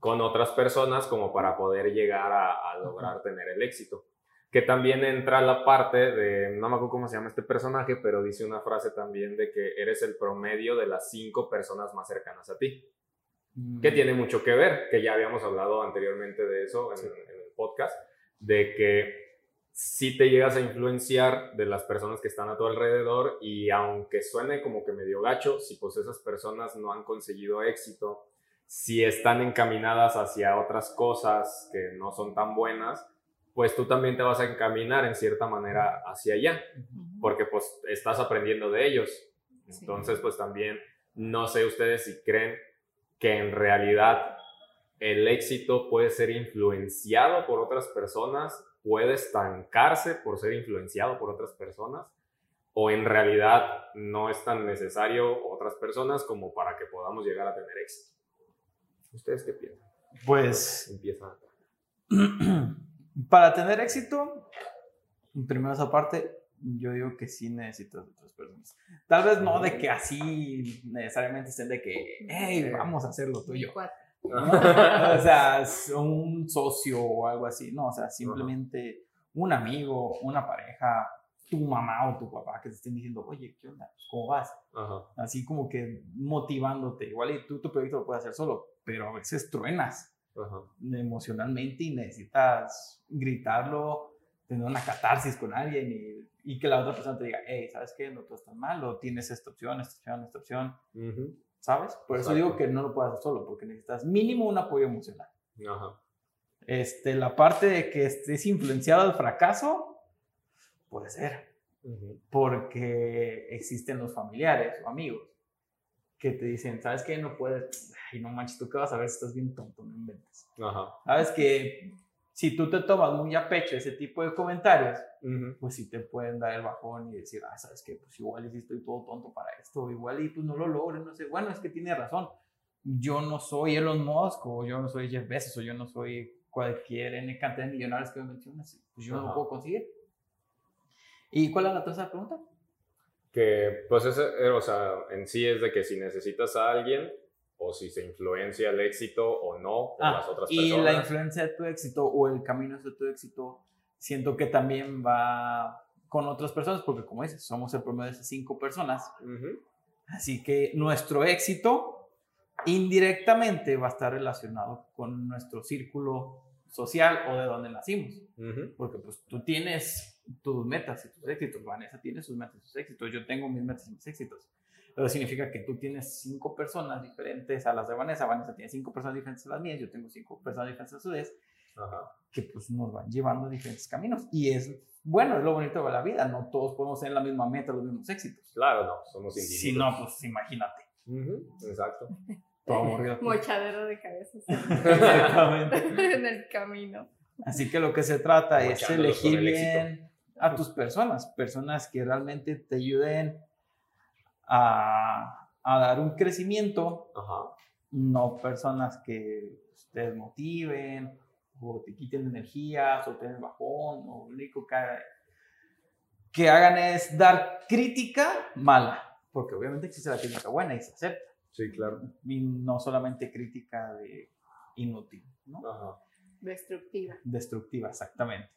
con otras personas como para poder llegar a, a lograr tener el éxito. Que también entra la parte de, no me acuerdo cómo se llama este personaje, pero dice una frase también de que eres el promedio de las cinco personas más cercanas a ti. Que tiene mucho que ver, que ya habíamos hablado anteriormente de eso en, en el podcast, de que si te llegas a influenciar de las personas que están a tu alrededor y aunque suene como que medio gacho, si pues esas personas no han conseguido éxito, si están encaminadas hacia otras cosas que no son tan buenas, pues tú también te vas a encaminar en cierta manera hacia allá, porque pues estás aprendiendo de ellos. Entonces, pues también no sé ustedes si creen que en realidad el éxito puede ser influenciado por otras personas, puede estancarse por ser influenciado por otras personas, o en realidad no es tan necesario otras personas como para que podamos llegar a tener éxito. ¿Ustedes qué piensan? Pues Empieza. para tener éxito, primero esa parte, yo digo que sí necesitas de otras personas. Tal vez no de que así necesariamente estén de que, hey, vamos a hacer lo tuyo. Cuatro. o sea, un socio o algo así, no, o sea, simplemente un amigo, una pareja, tu mamá o tu papá que te estén diciendo, oye, ¿qué onda? ¿Cómo vas? Ajá. Así como que motivándote. Igual y tú tu proyecto lo puedes hacer solo, pero a veces truenas Ajá. emocionalmente y necesitas gritarlo, tener una catarsis con alguien y, y que la otra persona te diga, hey, ¿sabes qué? No todo está mal, o tienes esta opción, esta opción, esta opción. ¿sabes? Por eso Exacto. digo que no lo puedes hacer solo, porque necesitas mínimo un apoyo emocional. Ajá. Este, la parte de que estés influenciado al fracaso, puede ser, porque existen los familiares o amigos que te dicen, ¿sabes qué? No puedes, ay, no manches, tú qué vas a ver si estás bien tonto, no inventes. Ajá. Sabes que si tú te tomas muy a pecho ese tipo de comentarios, Ujú. pues sí te pueden dar el bajón y decir, ah, sabes que pues igual y estoy todo tonto para esto, igual y pues no lo logro, no sé. Bueno, es que tiene razón. Yo no soy Elon Musk o yo no soy Jeff Bezos o yo no soy cualquier N cantidad de millonarios que me mencionas. Pues yo no lo Ajá. puedo conseguir. ¿Y cuál es la tercera pregunta? Que, pues, ese, eh, o sea, en sí es de que si necesitas a alguien o si se influencia el éxito o no por Ah, las otras y personas. la influencia de tu éxito o el camino hacia tu éxito, siento que también va con otras personas, porque como dices, somos el promedio de esas cinco personas. Ujú. Así que nuestro éxito indirectamente va a estar relacionado con nuestro círculo social o de donde nacimos. Ujú. Porque pues tú tienes tus metas y tus éxitos. Vanessa tiene sus metas y sus éxitos. Yo tengo mis metas y mis éxitos. Pero significa que tú tienes cinco personas diferentes a las de Vanessa. Vanessa tiene cinco personas diferentes a las mías. Yo tengo cinco personas diferentes a su vez. Ajá. Que pues nos van llevando a diferentes caminos. Y es bueno, es lo bonito de la vida. No todos podemos tener la misma meta, los mismos éxitos. Claro, no, somos Si individuos. no, pues imagínate. Ujú, Exacto. Todo aburrido. Mochadero de cabezas Exactamente. en el camino. Así que lo que se trata es elegir el éxito. bien a tus personas, personas que realmente te ayuden a, a dar un crecimiento, Ajá. no personas que te desmotiven o te quiten energías o te den bajón o lo único que, que hagan es dar crítica mala, porque obviamente existe la crítica buena y se acepta, Sí, claro. y no solamente crítica de inútil, ¿no? Ajá. Destructiva. destructiva, exactamente.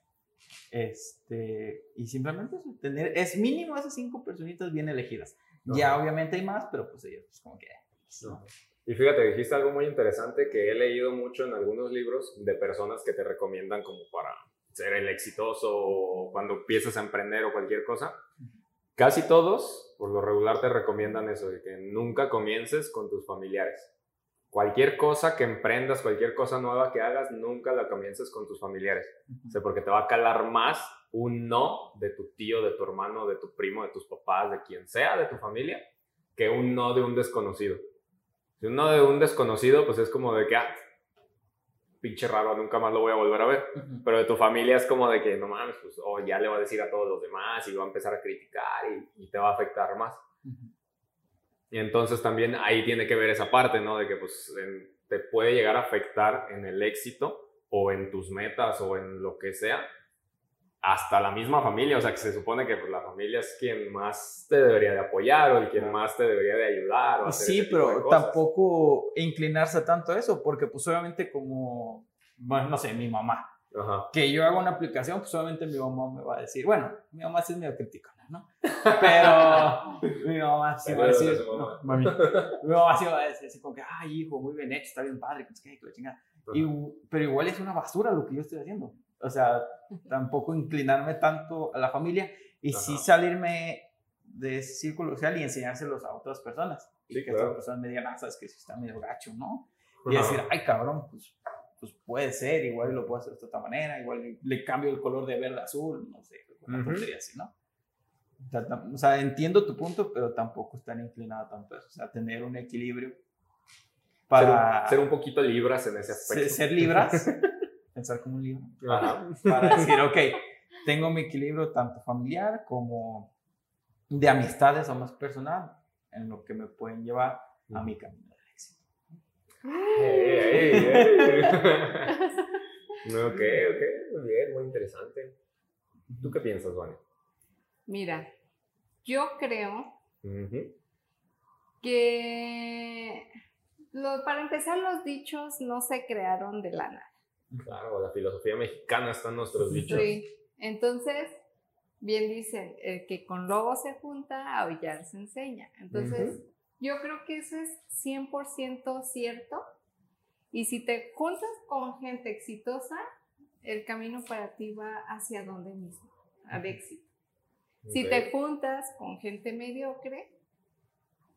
Este, y simplemente eso, tener, es mínimo esas cinco personitas bien elegidas. Ya Ajá. obviamente hay más, pero pues ellos, pues como que... pues, ¿no? Y fíjate, dijiste algo muy interesante que he leído mucho en algunos libros de personas que te recomiendan como para ser el exitoso o cuando empiezas a emprender o cualquier cosa. Casi todos, por lo regular, te recomiendan eso, de que nunca comiences con tus familiares. Cualquier cosa que emprendas, cualquier cosa nueva que hagas, nunca la comiences con tus familiares. O sea, porque te va a calar más un no de tu tío, de tu hermano, de tu primo, de tus papás, de quien sea, de tu familia, que un no de un desconocido. Si un no de un desconocido, pues es como de que, ah, pinche raro, nunca más lo voy a volver a ver. Ujú. Pero de tu familia es como de que, no mames, pues, o ya le va a decir a todos los demás y va a empezar a criticar y, y te va a afectar más. Ujú. Y entonces también ahí tiene que ver esa parte, ¿no? De que pues en- te puede llegar a afectar en el éxito o en tus metas o en lo que sea, hasta la misma familia, o sea, que se supone que pues, la familia es quien más te debería de apoyar o el quien más te debería de ayudar. O hacer Sí, pero tampoco inclinarse tanto a eso, porque pues obviamente como, bueno, no sé, mi mamá, Ajá. que yo haga una aplicación, pues obviamente mi mamá me va a decir, bueno, mi mamá sí es medio criticona, ¿no? Pero mi mamá sí va a decir, no, mami, mi mamá sí va a decir así como que, ay, hijo, muy bien hecho, está bien padre, que que la chingada. Y, pero igual es una basura lo que yo estoy haciendo. O sea, tampoco inclinarme tanto a la familia y sí Ajá. salirme de ese círculo social y enseñárselos a otras personas. Y Sí, que claro. otras personas me digan, ah, sabes que sí está medio gacho, ¿no? Y Ajá. decir, ay, cabrón, pues, pues puede ser, igual lo puedo hacer de otra manera, igual le, cambio el color de verde a azul, no sé, una Ujú. tontería así, ¿no? O sea, tam- o sea, entiendo tu punto, pero tampoco estar inclinado tanto a eso. O sea, tener un equilibrio Ser para ser, un poquito libras en ese ser, aspecto. ser libras, pensar como un libro, Ajá. para decir, ok, tengo mi equilibrio tanto familiar como de amistades o más personal, en lo que me pueden llevar a mi camino del éxito. Ey, ey, ey. ok, ok, muy bien, muy interesante. ¿Tú qué piensas, Vane? Mira, yo creo que lo- para empezar los dichos no se crearon de la nada. Claro, la filosofía mexicana está en nuestros dichos. Sí. Entonces, bien dicen, el que con lobo se junta, a aullar se enseña. Entonces. Yo creo que eso es 100% cierto. Y si te juntas con gente exitosa, el camino para ti va hacia donde mismo, al éxito. Si te juntas con gente mediocre,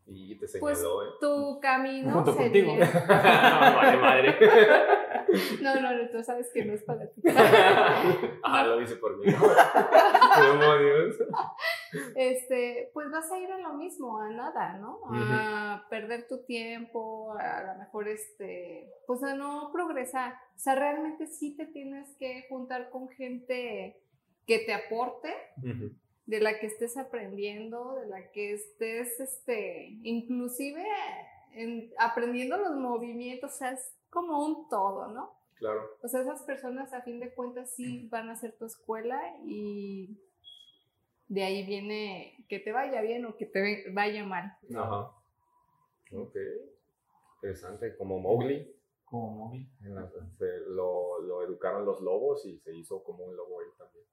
Y te pues ¿eh? tu camino Junto sería... contigo. no, vale madre. No, no, no, tú sabes que no es para ti. ah, lo hice por mí. Demonios. Este, pues vas a ir a lo mismo, a nada, ¿no? A perder tu tiempo, a lo mejor, este, pues a no progresar. O sea, realmente sí te tienes que juntar con gente que te aporte, de la que estés aprendiendo, de la que estés, este, inclusive en- aprendiendo los movimientos, o sea, es como un todo, ¿no? Claro. O sea, esas personas a fin de cuentas sí van a ser tu escuela y de ahí viene que te vaya bien o que te vaya mal. Ajá. Ok. Interesante. Como Mowgli. Como en la- se- lo, lo educaron los lobos y se hizo como un lobo él también.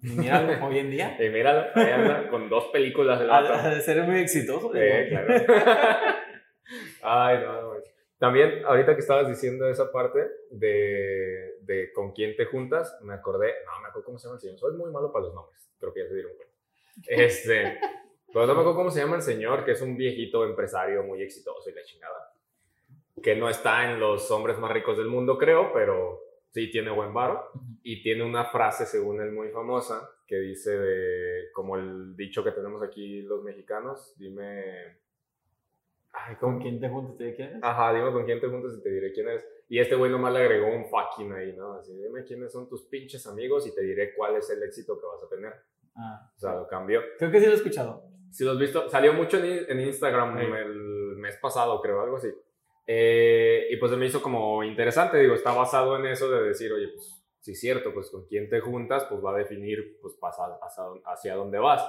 Y mira, hoy en día, Y míralo, ahí anda con dos películas el ha vato. ha de ser muy exitoso. Sí, claro. Ay, no, no. También, ahorita que estabas diciendo esa parte de, de con quién te juntas, me acordé, no, me acuerdo cómo se llama el señor. Soy muy malo para los nombres, creo que ya se dieron cuenta. Este, pero no me acuerdo cómo se llama el señor, que es un viejito empresario muy exitoso y la chingada. Que no está en los hombres más ricos del mundo, creo, pero sí tiene buen varo. Y tiene una frase, según él, muy famosa, que dice de, como el dicho que tenemos aquí los mexicanos, dime... Ay, ¿Con ¿con quién te juntas? ¿Te quién es? Ajá, dime con quién te juntas y te diré quién eres. Y este güey nomás le agregó un fucking ahí, ¿no? Así, dime quiénes son tus pinches amigos y te diré cuál es el éxito que vas a tener. Ah, O sea, lo cambió. creo que sí lo he escuchado. Si lo has visto, salió mucho en, en Instagram Sí. el mes pasado, creo, algo así. Eh, y pues se me hizo como interesante, digo, está basado en eso de decir, oye, pues sí es cierto, pues con quién te juntas, pues va a definir pues pasa- hacia, hacia dónde vas.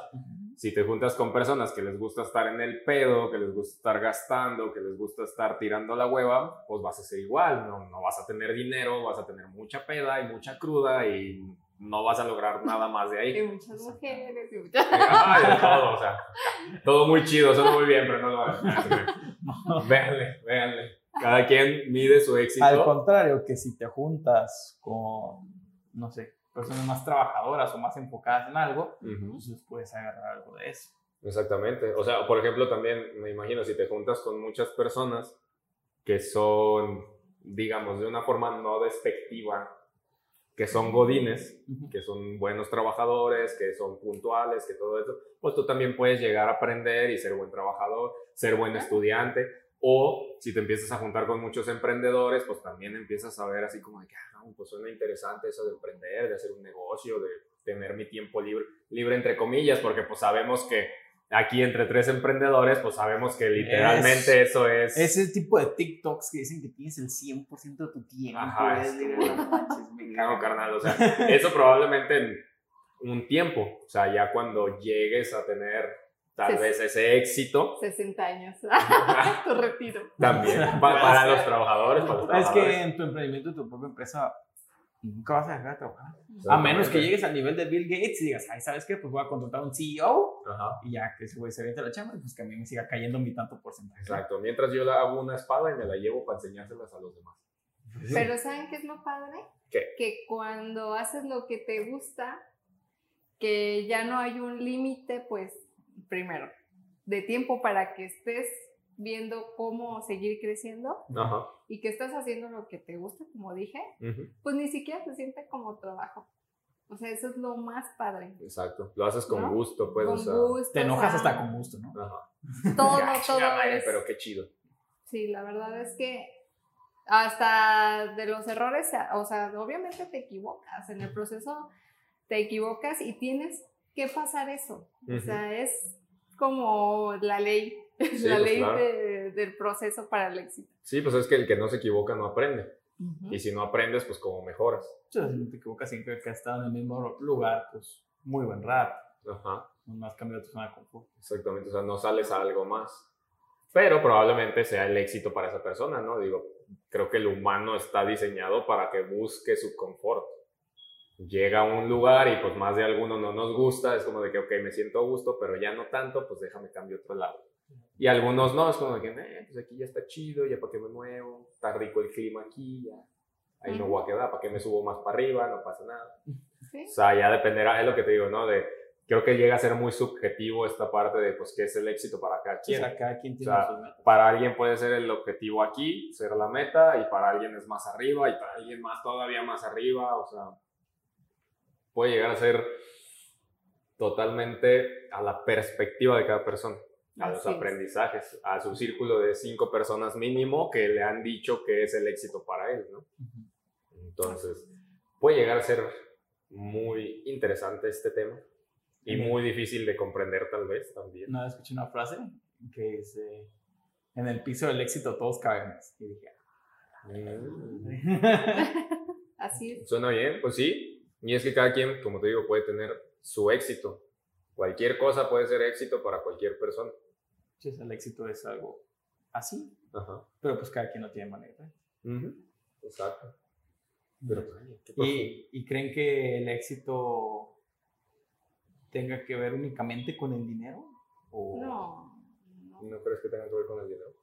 Si te juntas con personas que les gusta estar en el pedo, que les gusta estar gastando, que les gusta estar tirando la hueva, pues vas a ser igual, no, no vas a tener dinero, vas a tener mucha peda y mucha cruda y no vas a lograr nada más de Y ahí. muchas mujeres. y muchas- Ay, de todo, o sea, todo muy chido, suena muy bien, pero no lo hagan. Véanle, véanle. Cada quien mide su éxito. Al contrario, que si te juntas con, no sé, personas más trabajadoras o más enfocadas en algo, Ujú. entonces puedes agarrar algo de eso. Exactamente. O sea, por ejemplo, también me imagino si te juntas con muchas personas que son, digamos, de una forma no despectiva, que son godines, que son buenos trabajadores, que son puntuales, que todo eso, pues tú también puedes llegar a aprender y ser buen trabajador, ser buen estudiante. O si te empiezas a juntar con muchos emprendedores, pues también empiezas a ver así como de que, ah, no, pues suena interesante eso de emprender, de hacer un negocio, de tener mi tiempo libre, libre entre comillas, porque pues sabemos que aquí entre tres emprendedores, pues sabemos que literalmente eso es... Ese tipo de TikToks que dicen que tienes el 100% de tu tiempo. Ajá, es es como- me cago. carnal, o sea, eso probablemente en un tiempo, o sea, ya cuando llegues a tener tal vez ese éxito, 60 años. tu retiro. también pa- para, los trabajadores, para los Es que trabajadores. en tu emprendimiento, tu propia empresa, nunca vas a dejar de trabajar. A menos que llegues al nivel de Bill Gates y digas, ay, ¿sabes qué? Pues voy a contratar a un CEO Ajá, y ya que ese güey se vente la chamba, pues que a mí me siga cayendo mi tanto porcentaje. exacto. Mientras yo le hago una espada y me la llevo para enseñárselas a los demás. Pero ¿saben qué es lo padre? ¿Qué? Que cuando haces lo que te gusta, que ya no hay un límite, pues, primero, de tiempo para que estés viendo cómo seguir creciendo Ajá. y que estás haciendo lo que te gusta, como dije, pues ni siquiera se siente como trabajo. O sea, eso es lo más padre. Exacto. Lo haces con ¿No? gusto, pues, con o sea. gusto. Te o enojas sea, hasta con gusto, ¿no? Ajá. Todo, Ya, todo madre, es- Pero qué chido. Sí, la verdad es que hasta de los errores, o sea, obviamente te equivocas, en el proceso te equivocas y tienes que pasar eso. O Ujú. sea, es como la ley, Sí, la pues, ley claro. de- del proceso para el éxito. Sí, pues es que el que no se equivoca no aprende. Y si no aprendes, pues como mejoras. O si no te equivocas, siempre que has estado en el mismo lugar, pues muy buen rato. Ajá. No has cambiado tu zona de confort. Exactamente, o sea, no sales a algo más. Pero probablemente sea el éxito para esa persona, ¿no? Digo, creo que el humano está diseñado para que busque su confort. Llega a un lugar y pues más de alguno no nos gusta, es como de que, ok, me siento a gusto, pero ya no tanto, pues déjame cambio a otro lado. Y algunos no, es como de que, "Eh, pues aquí ya está chido, ya para qué me muevo, está rico el clima aquí, ya. Ahí me voy a quedar, para qué me subo más para arriba, no pasa nada. ¿Sí? O sea, ya dependerá, es lo que te digo, ¿no? De, creo que llega a ser muy subjetivo esta parte de, pues, qué es el éxito para cada O quien. sea, cada quien tiene O sea, sus metas. Para alguien puede ser el objetivo aquí, ser la meta, y para alguien es más arriba, y para alguien más todavía más arriba, o sea, puede llegar a ser totalmente a la perspectiva de cada persona, a los es. aprendizajes, a su círculo de cinco personas mínimo que le han dicho que es el éxito para él, ¿no? Entonces, puede llegar a ser muy interesante este tema y muy difícil de comprender tal vez también. Vez escuché una frase que dice, en el piso del éxito todos cabemos. Y dije, Mm. "Ah". Así es. Suena bien, pues sí. Y es que cada quien, como te digo, puede tener su éxito. Cualquier cosa puede ser éxito para cualquier persona. Sí, el éxito es algo así, Ajá. pero pues cada quien lo tiene de manera. Ujú. Exacto. Pero, profundo. ¿Y, ¿Y creen que el éxito tenga que ver únicamente con el dinero? ¿O No, no, ¿No crees que tenga que ver con el dinero?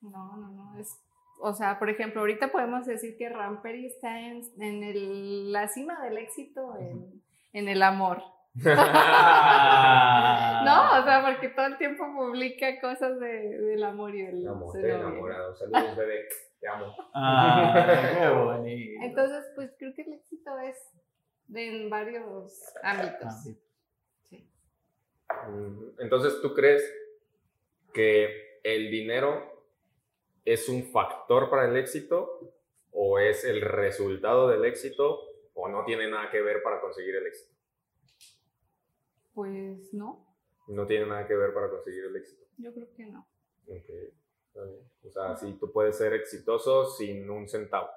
no, no, no, es... O sea, por ejemplo, ahorita podemos decir que Ramperi está en, en el- la cima del éxito en, en el amor. No, o sea, porque todo el tiempo publica cosas de, del amor y del Amor, enamorado. Saludos, bebé. Te amo. Ah, qué bonito. Entonces, pues creo que el éxito es de en varios ámbitos. Sí. Entonces, ¿tú crees que el dinero es un factor para el éxito o es el resultado del éxito o no tiene nada que ver para conseguir el éxito? Pues no, No tiene nada que ver para conseguir el éxito. yo creo que no. Ok, está bien. O sea, sí, tú puedes ser exitoso sin un centavo.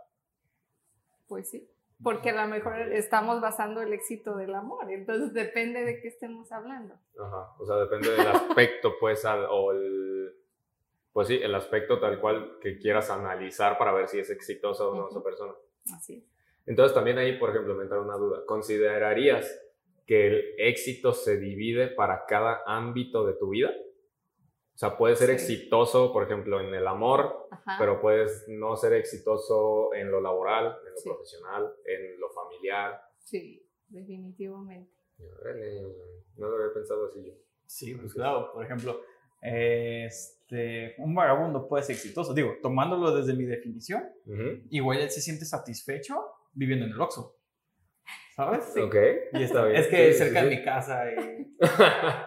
Pues sí. Porque a lo mejor estamos basando el éxito del amor, entonces depende de qué estemos hablando. Ajá. O sea, depende del aspecto, pues, al- o el... Pues sí, el aspecto tal cual que quieras analizar para ver si es exitosa o no Ujú. esa persona. Así es. Entonces también ahí, por ejemplo, me entra una duda. ¿Considerarías que el éxito se divide para cada ámbito de tu vida? O sea, puedes ser Sí. exitoso, por ejemplo, en el amor, Ajá. pero puedes no ser exitoso en lo laboral, en lo Sí. profesional, en lo familiar. Sí, definitivamente. No lo había pensado así yo. Sí, pues claro, por ejemplo, Este, un vagabundo puede ser exitoso. Digo, tomándolo desde mi definición, Ujú. igual él se siente satisfecho viviendo en el Oxxo. ¿Sabes? Ok, y está bien. Es que Sí, cerca sí, de sí. mi casa. y-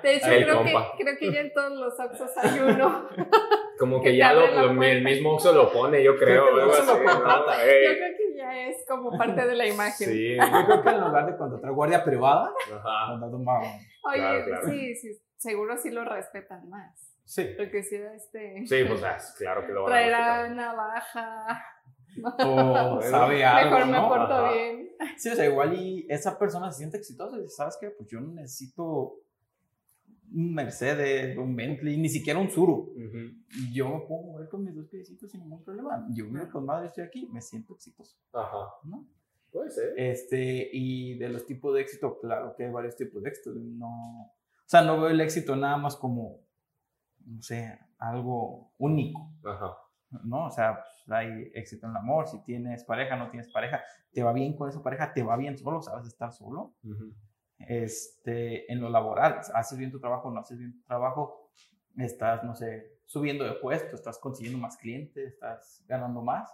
De hecho, El creo que, compa. creo que ya en todos los Oxxos hay uno. Como que que ya lo, lo- el mismo Oxxo lo pone, yo creo. Creo lo así, ¿no? contrata. Ey, Yo creo que ya es como parte de la imagen. Sí, Yo creo que en lugar de contratar guardia privada, ajá. contratar un vagabundo. Oye, Claro, claro. sí, sí, seguro sí lo respetan más. Sí. Porque si este Sí, pues ah, claro que lo van a traerá navaja. O sabe algo, Mejor me ¿no? porto Ajá. bien. Sí, o sea, igual y esa persona se siente exitosa y dice, ¿sabes qué? Pues yo no necesito un Mercedes, un Bentley, ni siquiera un Zuru. Yo me puedo mover con mis dos piecitos sin ningún problema. Yo vivo con madre, estoy aquí, me siento exitoso, Ajá, ¿no? puede ser. Este, y de los tipos de éxito, claro que hay varios tipos de éxito. No, o sea, no veo el éxito nada más como, no sé, algo único. Ajá. ¿no? O sea, pues, hay éxito en el amor, si tienes pareja, no tienes pareja, te va bien con esa pareja, te va bien solo, sabes estar solo. Este, en lo laboral, haces bien tu trabajo, no haces bien tu trabajo, estás, no sé, subiendo de puesto, estás consiguiendo más clientes, estás ganando más.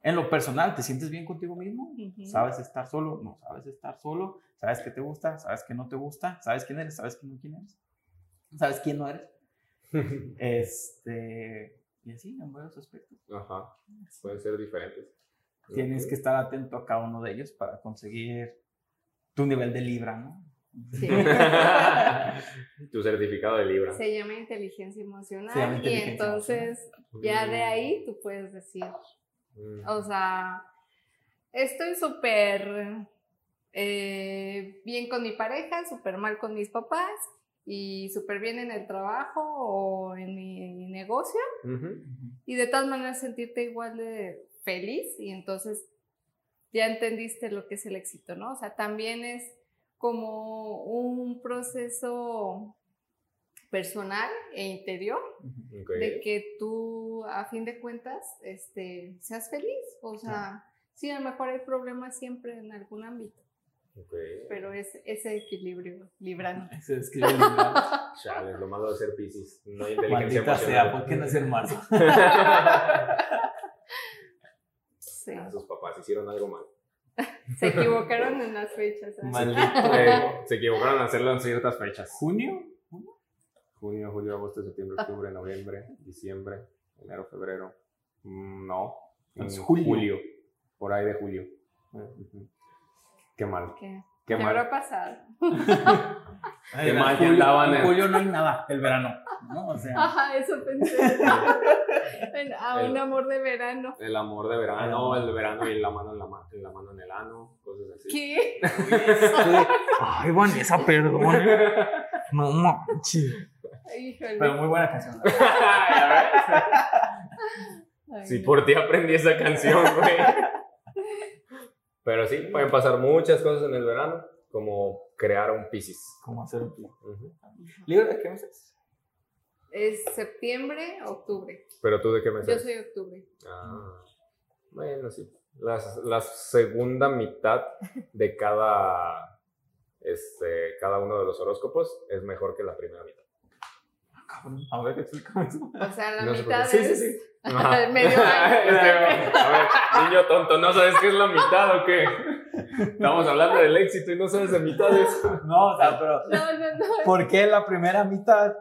En lo personal, ¿te sientes bien contigo mismo? ¿Sabes estar solo? No sabes estar solo. ¿Sabes qué te gusta? ¿Sabes qué no te gusta? ¿Sabes quién eres? ¿Sabes quién no quién eres? ¿Sabes quién no eres? Este, y así, en varios aspectos. Ajá, pueden ser diferentes. Tienes que estar atento a cada uno de ellos para conseguir tu nivel de libra, ¿no? Sí. tu certificado de Libra. Se llama inteligencia emocional. Y entonces, ya de ahí tú puedes decir, Mm. o sea, estoy súper eh, bien con mi pareja, súper mal con mis papás y súper bien en el trabajo o en mi negocio. Y de todas maneras sentirte igual de feliz y entonces ya entendiste lo que es el éxito, ¿no? O sea, también es como un proceso personal e interior de que tú a fin de cuentas este, seas feliz, o sea, sí, a lo mejor hay problemas siempre en algún ámbito, Pero es ese equilibrio librano. Se describe el libro. Chale, es lo malo de ser Pisces. No hay inteligencia Maldita sea. ¿por qué no es en marzo? Sí, Ah, sus papás hicieron algo mal. se equivocaron en las fechas. ¿eh? Maldito. Eh, se equivocaron al hacerlo en ciertas fechas. ¿Junio? Junio, julio, agosto, septiembre, octubre, noviembre, diciembre, enero, febrero. Mm, No. Es en julio. Por ahí de julio. Ujú. Qué mal. ¿Qué, Qué ¿Qué mal. habrá pasado? Ay, mal que julio, andaban en- julio no hay nada, el verano. ¿no? O sea, Ajá, eso pensé. En- a un El- amor de verano. El amor de verano, el verano y la mano en la, ma- la mano en el ano, cosas así. ¿Qué? Ay, Vanessa, perdón. No manches. Híjole. Pero muy buena canción. Ay, Si no. por ti aprendí esa canción, güey. Pero sí, pueden pasar muchas cosas en el verano, como crear un Pisces. ¿Cómo hacer un Ujú. ¿Libro de qué meses? Es septiembre, octubre. Pero tú de qué me Yo soy octubre. Ah, bueno, sí. Las- La, segunda mitad de cada, este, cada uno de los horóscopos es mejor que la primera mitad. Cabrón, a ver, explícame eso. O sea, la No mitad qué. Sí, es sí, sí. Ajá. medio año. Este, a ver, niño tonto, ¿no sabes qué es la mitad o qué? Estamos hablando del éxito y no sabes de mitades. No, o sea, pero No, no, no. ¿por qué la primera mitad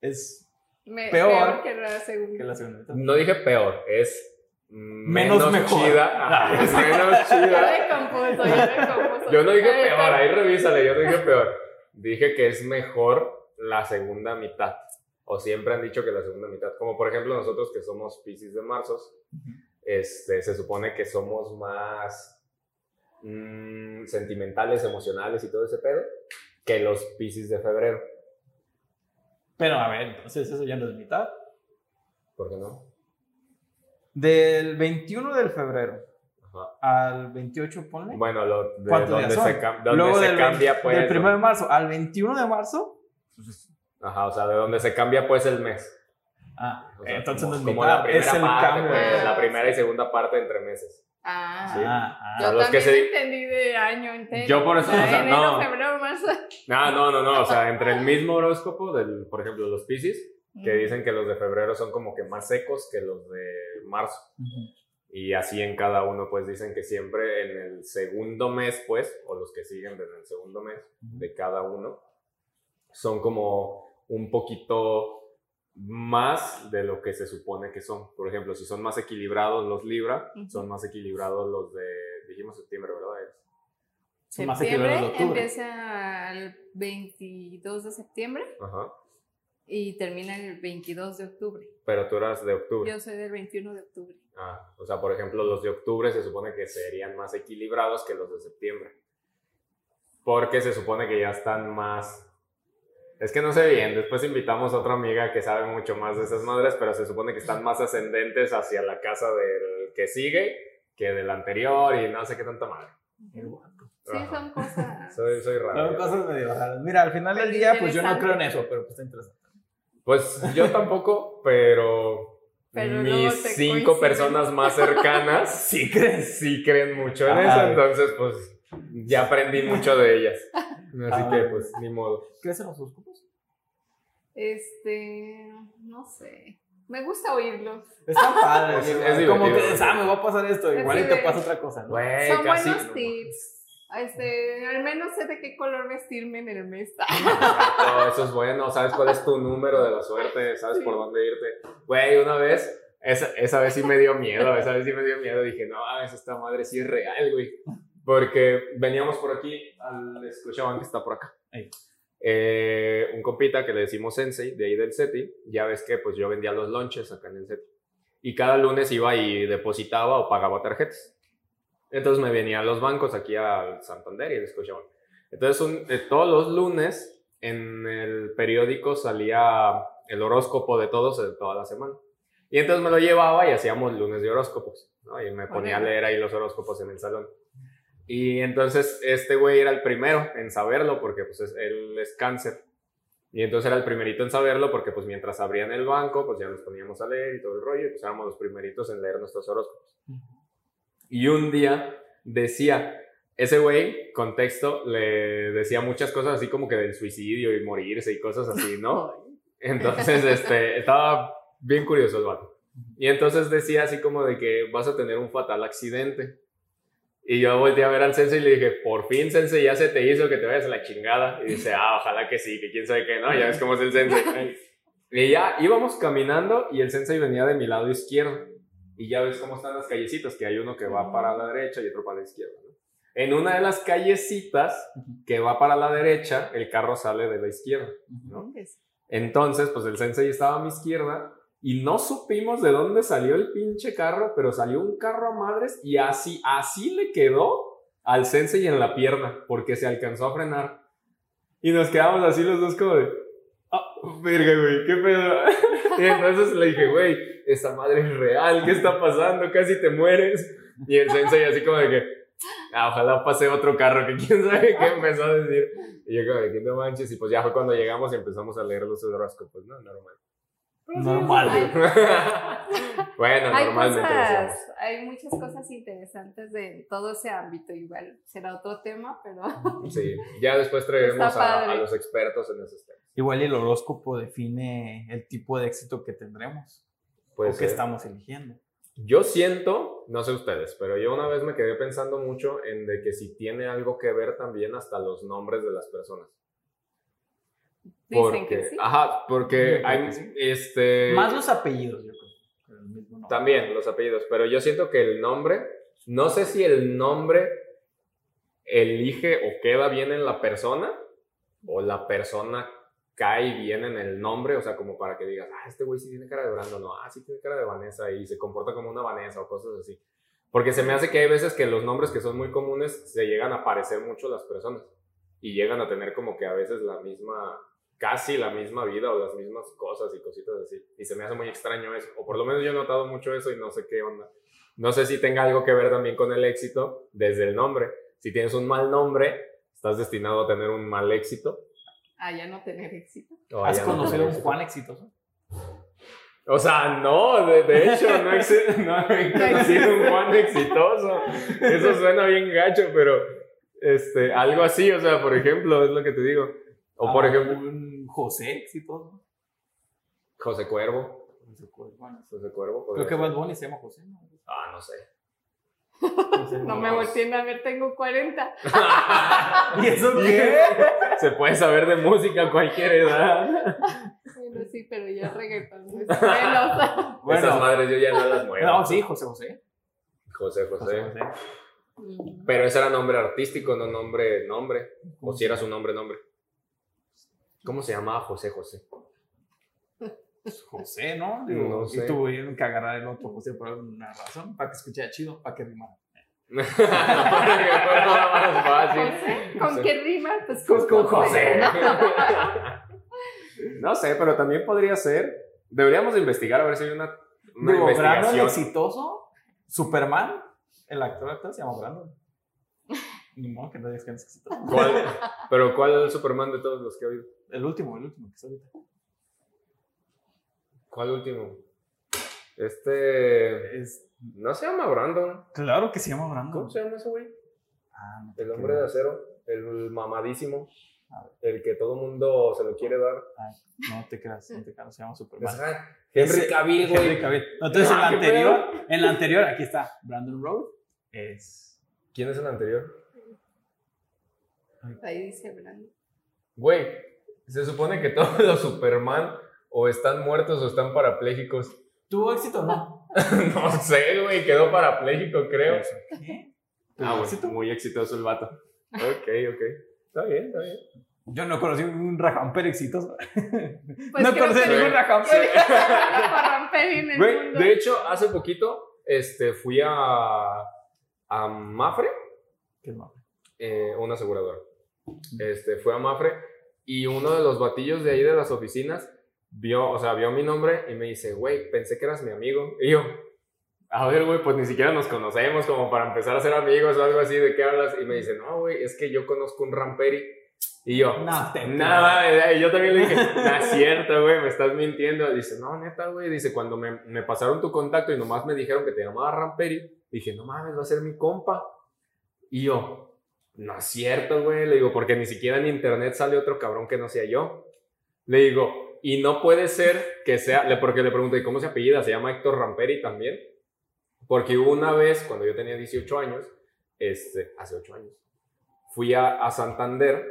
es Me- Peor. peor que la segunda. que la segunda mitad? No dije peor, es Menos menos, mejor. chida. Ajá, es menos chida. compuso, compuso. Yo no dije peor, ahí revísale, yo no dije peor. Dije que es mejor la segunda mitad. O siempre han dicho que la segunda mitad. Como por ejemplo nosotros que somos Pisces de Marzos, este, se supone que somos más mm, sentimentales, emocionales y todo ese pedo que los Pisces de febrero. Pero a ver, entonces eso ya no es mitad. ¿Por qué no? Del 21 del febrero Ajá. al 28, ponle. Bueno, lo, de ¿Cuántos donde días se, son? cam- donde Luego se del, cambia 20 pues. del 1 de marzo al 21 de marzo. Ajá, o sea, de donde se cambia pues el mes. Ah, O sea, entonces como, no es como mitad, la primera es el parte, cambio. pues, Ah, la primera y segunda parte entre meses. Ah, Sí. Ah, ah. yo los que también se- entendí de año entero. Yo por eso, o sea, enero, no. febrero, marzo. No, no, no, no, o sea, entre el mismo horóscopo, del, por ejemplo, los Pisces, que dicen que los de febrero son como que más secos que los de marzo. Y así en cada uno, pues dicen que siempre en el segundo mes, pues, o los que siguen en el segundo mes de cada uno, son como un poquito más de lo que se supone que son. Por ejemplo, si son más equilibrados los Libra, son más equilibrados los de, dijimos septiembre, ¿verdad? Son más Septiembre equilibrados de octubre. empieza el 22 de septiembre Ajá. y termina el 22 de octubre. Pero tú eras de octubre. Yo soy del 21 de octubre. Ah, o sea, por ejemplo, los de octubre se supone que serían más equilibrados que los de septiembre. Porque se supone que ya están más... Es que no sé bien, después invitamos a otra amiga que sabe mucho más de esas madres, pero se supone que están más ascendentes hacia la casa del que sigue que del anterior y no sé qué tanta madre. Sí, Ajá. son cosas. Soy, soy raro. Son cosas medio raras. Mira, al final del día, pues yo no creo en eso, pero pues está interesante. Pues yo tampoco, pero, Pero mis cinco coinciden. personas más cercanas ¿Sí crees? sí creen mucho en Ajá. eso, entonces pues ya aprendí mucho de ellas. Así Ah. que pues ni modo. ¿Crees en los horóscopos? Este, no sé. Me gusta oírlos. Está padre. Es- es como que, ah, me va a pasar esto, igual y te pasa otra cosa, ¿no? Güey, Son casi. buenos tips. Este, al menos sé de qué color vestirme en el mes. Exacto, eso es bueno. ¿Sabes cuál es tu número de la suerte? ¿Sabes por dónde irte? Güey, una vez, esa, esa vez sí me dio miedo, esa vez sí me dio miedo. Dije, no, esta madre sí es real, güey. Porque veníamos por aquí al escuchaban que está por acá. Eh, un compita que le decimos Sensei, de ahí del SETI, ya ves que pues yo vendía los lunches acá en el SETI. Y cada lunes iba y depositaba o pagaba tarjetas. Entonces me venía a los bancos aquí al Santander y le escuchaban. Entonces un- eh, todos los lunes en el periódico salía el horóscopo de todos de toda la semana. Y entonces me lo llevaba y hacíamos lunes de horóscopos. ¿no? Y me ponía a leer ahí los horóscopos en el salón. Y entonces este güey era el primero en saberlo porque pues es- él es cáncer. Y entonces era el primerito en saberlo porque pues mientras abrían el banco pues ya nos poníamos a leer y todo el rollo y pues éramos los primeritos en leer nuestros horóscopos. Y un día decía, ese güey, contexto, le decía muchas cosas así como que del suicidio y morirse y cosas así, ¿no? Entonces, este, estaba bien curioso el vato. Y entonces decía así como de que vas a tener un fatal accidente. Y yo volteé a ver al sensei y le dije, por fin, sensei, ya se te hizo que te vayas a la chingada. Y dice, ah, ojalá que sí, que quién sabe qué, ¿no? Ya ves cómo es el sensei. Y ya íbamos caminando y el sensei venía de mi lado izquierdo. Y ya ves cómo están las callecitas, que hay uno que va para la derecha y otro para la izquierda. ¿no? En una de las callecitas que va para la derecha, el carro sale de la izquierda. ¿no? Entonces, pues el sensei estaba a mi izquierda y no supimos de dónde salió el pinche carro, pero salió un carro a madres y así, así le quedó al sensei en la pierna, porque se alcanzó a frenar. Y nos quedamos así los dos como de, ah, verga, güey, qué pedo. y entonces le dije, güey, esta madre es real, ¿qué está pasando? Casi te mueres. Y el sensei así como de que, ah, ojalá pase otro carro, que quién sabe qué empezó a decir. Y yo como de que no manches, y pues ya fue cuando llegamos y empezamos a leer los horóscopos, ¿no? Normal. Normal. bueno, hay normalmente cosas, hay muchas cosas interesantes de todo ese ámbito. Igual será otro tema, pero Sí, ya después traeremos a, los expertos en esos temas. Igual el horóscopo define el tipo de éxito que tendremos Puede o que estamos eligiendo. Yo siento, no sé ustedes, pero yo una vez me quedé pensando mucho en de que si tiene algo que ver también hasta los nombres de las personas. Dicen Porque, que sí. ajá, porque hay, sí. este... Más los apellidos, yo creo. el mismo. También los apellidos, pero yo siento que el nombre, no sé si el nombre elige o queda bien en la persona o la persona cae bien en el nombre, o sea, como para que digas, ah, este güey sí tiene cara de Brando, no, ah, sí tiene cara de Vanessa y se comporta como una Vanessa o cosas así. Porque se me hace que hay veces que los nombres que son muy comunes se llegan a parecer mucho las personas y llegan a tener como que a veces la misma, casi la misma vida o las mismas cosas y cositas así. Y se me hace muy extraño eso, o por lo menos yo he notado mucho eso y no sé qué onda. No sé si tenga algo que ver también con el éxito desde el nombre. Si tienes un mal nombre, estás destinado a tener un mal éxito. A ya no tener éxito. o ¿Has no conocido a un. Juan exitoso? O sea, no, de, de hecho, no he conocido un Juan exitoso. Eso suena bien gacho, pero este, algo así, o sea, por ejemplo, es lo que te digo. O por ejemplo, Un José exitoso. José Cuervo. Bueno, José Cuervo. creo que. Bad Bunny se llama José. ¿no? Ah, no sé. José, No me volteen a ver, tengo 40. ¿Y eso qué? Se puede saber de música a cualquier edad. Bueno, sí, pero ya reggaetón. menos. Esas madres yo ya no las muevo. No, sí, José José. José, José. José José. Pero ese era nombre artístico, no nombre, nombre. O si era su nombre, nombre. ¿Cómo se llamaba José José? José, ¿no? No sé. Y tuvieron que agarrar el otro José por alguna razón, para que escuchara chido, para que rimara. ¿Con qué rima? Pues Pues con José. ¿no? No sé, pero también podría ser. Deberíamos de investigar a ver si hay una, una Digo, Brandon exitoso, Superman, el actor actor se llama Brandon. Ni modo que no digas que no es exitoso. ¿Cuál? Pero ¿cuál es el Superman de todos los que he oído? El último, el último que está ahorita. ¿Cuál último? Este. Es, No se llama Brandon. claro que se llama Brandon. ¿Cómo se llama ese güey? Ah, no El hombre de acero. El mamadísimo. El que todo mundo se lo quiere dar. Ay, no te creas, no te creas, se llama Superman. Ajá. Henry Ese- Cavill, güey. Henry Cavill. No, Entonces, en Ah, la anterior, en la anterior, aquí está, Brandon Road es. ¿Quién es el anterior? Ahí dice Brandon. Güey, se supone que todos los Superman o están muertos o están parapléjicos. ¿Tuvo éxito o no? no sé, güey, quedó parapléjico, creo. ¿Qué? Ah, ¿Tuvo bueno, éxito? muy exitoso el vato. Ok, ok. Está bien, está bien. Yo no conocí un rajamper exitoso. Pues no conocí que- ningún rajamper. Ramperi en el Güey, mundo. de hecho, hace poquito este, fui a, a Mafre, ¿Qué es más? eh, una aseguradora. Este, fue a Mafre y uno de los batillos de ahí de las oficinas vio, o sea, vio mi nombre y me dice, güey, pensé que eras mi amigo. Y yo, a ver, güey, pues ni siquiera nos conocemos como para empezar a ser amigos o algo así, ¿de qué hablas? Y me dice, no, güey, es que yo conozco un ramperi. Y yo, No, te Nada, y yo también le dije, no es cierto, güey, me estás mintiendo. Dice, no, neta, güey. Dice, cuando me, me pasaron tu contacto y nomás me dijeron que te llamaba Ramperi, dije, no mames, va a ser mi compa. Y yo, no es cierto, güey. Le digo, porque ni siquiera en internet sale otro cabrón que no sea yo. Le digo, y no puede ser que sea, porque le pregunté, ¿cómo se apellida? ¿Se llama Héctor Ramperi también? Porque hubo una vez, cuando yo tenía 18 años, este, hace 8 años, fui a, a Santander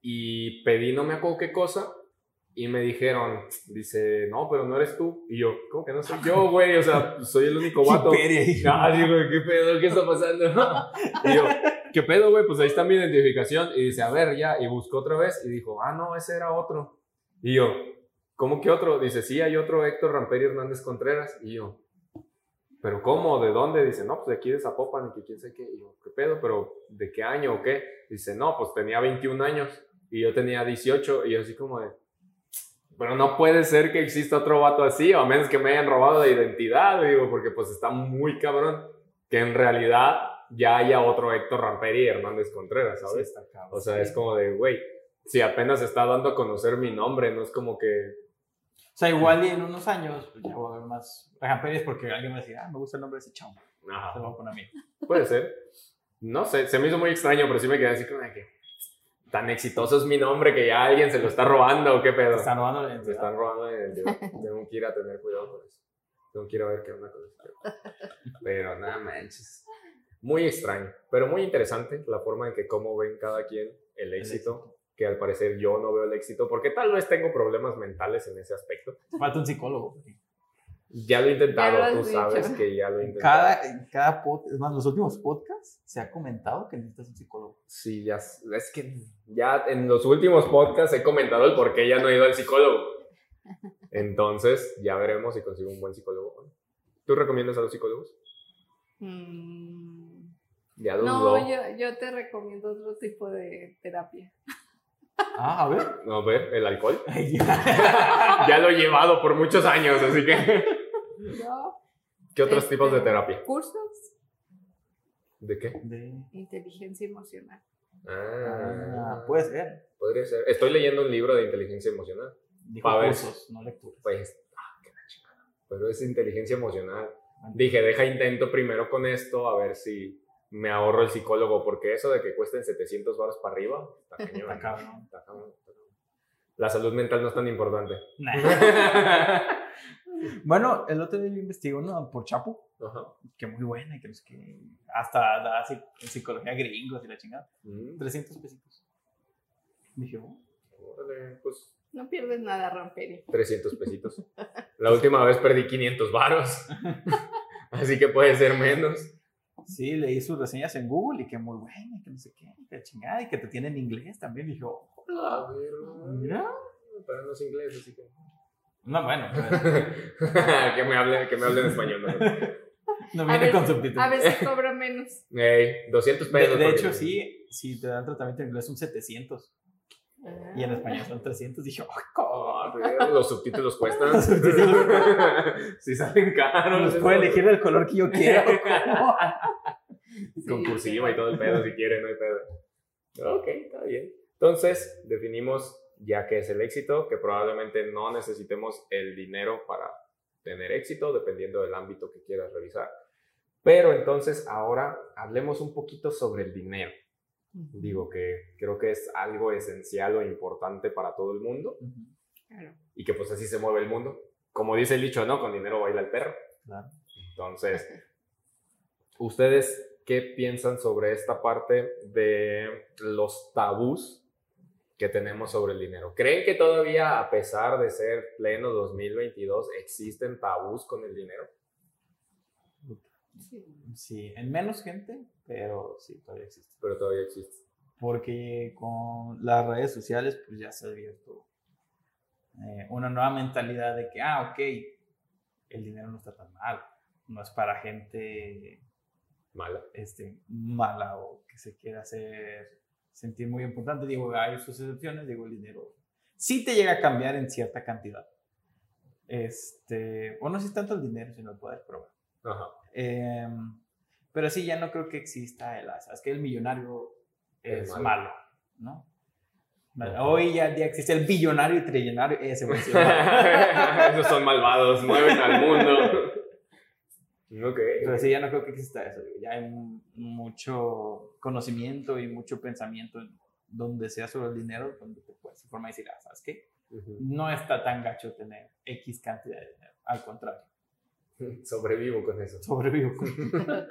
y pedí no me acuerdo qué cosa y me dijeron, dice, no, pero no eres tú. Y yo, ¿cómo que no soy yo, güey? O sea, soy el único vato. Ah, digo, ¿qué pedo? ¿Qué está pasando? y yo, ¿qué pedo, güey? Pues ahí está mi identificación. Y dice, a ver, ya. Y buscó otra vez y dijo, ah, no, ese era otro. Y yo, ¿cómo que otro? Dice, sí, hay otro Héctor Ramperi Hernández Contreras. Y yo, ¿pero cómo? ¿De dónde? Dice, no, pues de aquí de Zapopan que quién sé qué. Y yo, ¿qué pedo? ¿Pero de qué año o qué? Dice, no, pues tenía 21 años y yo tenía 18. Y yo así como de, pero no puede ser que exista otro vato así, o a menos que me hayan robado de identidad, digo, porque pues está muy cabrón que en realidad ya haya otro Héctor Ramperi y Hernández Contreras, Sí, ¿sabes? cabrón. O sea, es como de, güey, si apenas está dando a conocer mi nombre, no es como que... O sea, igual y en unos años pues, ya voy a ver más rajamperes porque alguien me decía, ah, me gusta el nombre de ese chavo. Se Ajá, lo voy a poner a mí. puede ser. No sé, se me hizo muy extraño, pero sí me quedé así como de que... Tan exitoso es mi nombre que ya alguien se lo está robando, ¿o qué pedo? Te están robando la identidad. están robando la identidad. Tengo que ir a tener cuidado con eso. Tengo que ir a ver qué onda con eso. Pero nada manches. Muy extraño, pero muy interesante la forma en que cómo ven cada quien el éxito, que al parecer yo no veo el éxito, porque tal vez tengo problemas mentales en ese aspecto. Falta un psicólogo. Ya lo he intentado, lo tú has sabes dicho. que ya lo he intentado. Cada, en cada podcast, es más, los últimos podcasts se ha comentado que necesitas un psicólogo. Sí, ya, es que ya en los últimos podcasts he comentado el por qué ya no he ido al psicólogo. Entonces, ya veremos si consigo un buen psicólogo. ¿Tú recomiendas a los psicólogos? Mm, Ya lo dudó. No, yo, yo te recomiendo otro tipo de terapia. Ah, a ver. No, a ver, el alcohol. Ya. lo he llevado por muchos años, así que. Yo, ¿Qué otros Este- tipos de terapia? cursos, ¿De qué? De- inteligencia emocional. Ah, Ah, puede ser. podría ser. Estoy leyendo un libro de inteligencia emocional. Dijo cursos, no lecturas. Pues, ah, qué la. Pero es inteligencia emocional. Dije, deja intento primero con esto a ver si me ahorro el psicólogo, porque eso de que cuesten 700 baros para arriba, está cañón. Está cabrón. Está cabrón, está cabrón. La salud mental no es tan importante. bueno, el otro día yo investigué uno por Chapo, que muy buena, que, no sé qué, hasta da psi- psicología gringos y la chingada. Mm, 300 pesitos. Dije, oh, órale, pues No pierdes nada, Ramperi. 300 pesitos. La última vez perdí 500 varos. Así que puede ser menos. Sí, leí sus reseñas en Google y que muy buena, que no sé qué, que chingada, y que te tienen en inglés también. Dije, oh, A ver, no, mira. Pero no es inglés, así que. No, bueno, que, me hable, que me hable en español. ¿no? no viene con subtítulos. A veces cobra menos. Ey, 200 De, pesos. de hecho, sí, si te dan tratamiento en inglés son 700 y en español son 300. Dije, oh, Ah, los subtítulos cuestan. Los subtítulos. sí salen caros. Los puedo elegir el color que yo quiera. Con Sí, cursiva sí. y todo el pedo si quieren, no hay pedo. Ok, está bien. Entonces, definimos ya que es el éxito, que probablemente no necesitemos el dinero para tener éxito, dependiendo del ámbito que quieras revisar. Pero entonces ahora hablemos un poquito sobre el dinero. Digo que creo que es algo esencial o importante para todo el mundo Claro. y que pues así se mueve el mundo. Como dice el dicho, ¿no? Con dinero baila el perro. Claro. Entonces, ¿ustedes qué piensan sobre esta parte de los tabús que tenemos sobre el dinero? ¿Creen que todavía, a pesar de ser pleno 2022, existen tabús con el dinero? Sí. Sí, en menos gente, pero sí, todavía existe. Pero todavía existe. Porque con las redes sociales, pues ya se ha abierto eh, una nueva mentalidad de que, ah, ok, el dinero no está tan mal. No es para gente Mala. este, mala o que se quiera hacer sentir muy importante. Digo, hay sus excepciones, digo, el dinero sí te llega a cambiar en cierta cantidad. Este, o no si es tanto el dinero, sino el poder probar. Ajá. Em, pero sí, ya no creo que exista el asa. Es que el millonario Es es, malo. ¿no? Hoy ya, ya existe el billonario y trillonario. Ese malo. Esos son malvados, mueven al mundo. Ok. Pero sí, ya no creo que exista eso. Ya hay mu- mucho conocimiento y mucho pensamiento en donde sea sobre el dinero, donde te puedes informar y decir, ah, ¿sabes qué? No está tan gacho tener X cantidad de dinero. Al contrario, Sobrevivo con eso. sobrevivo.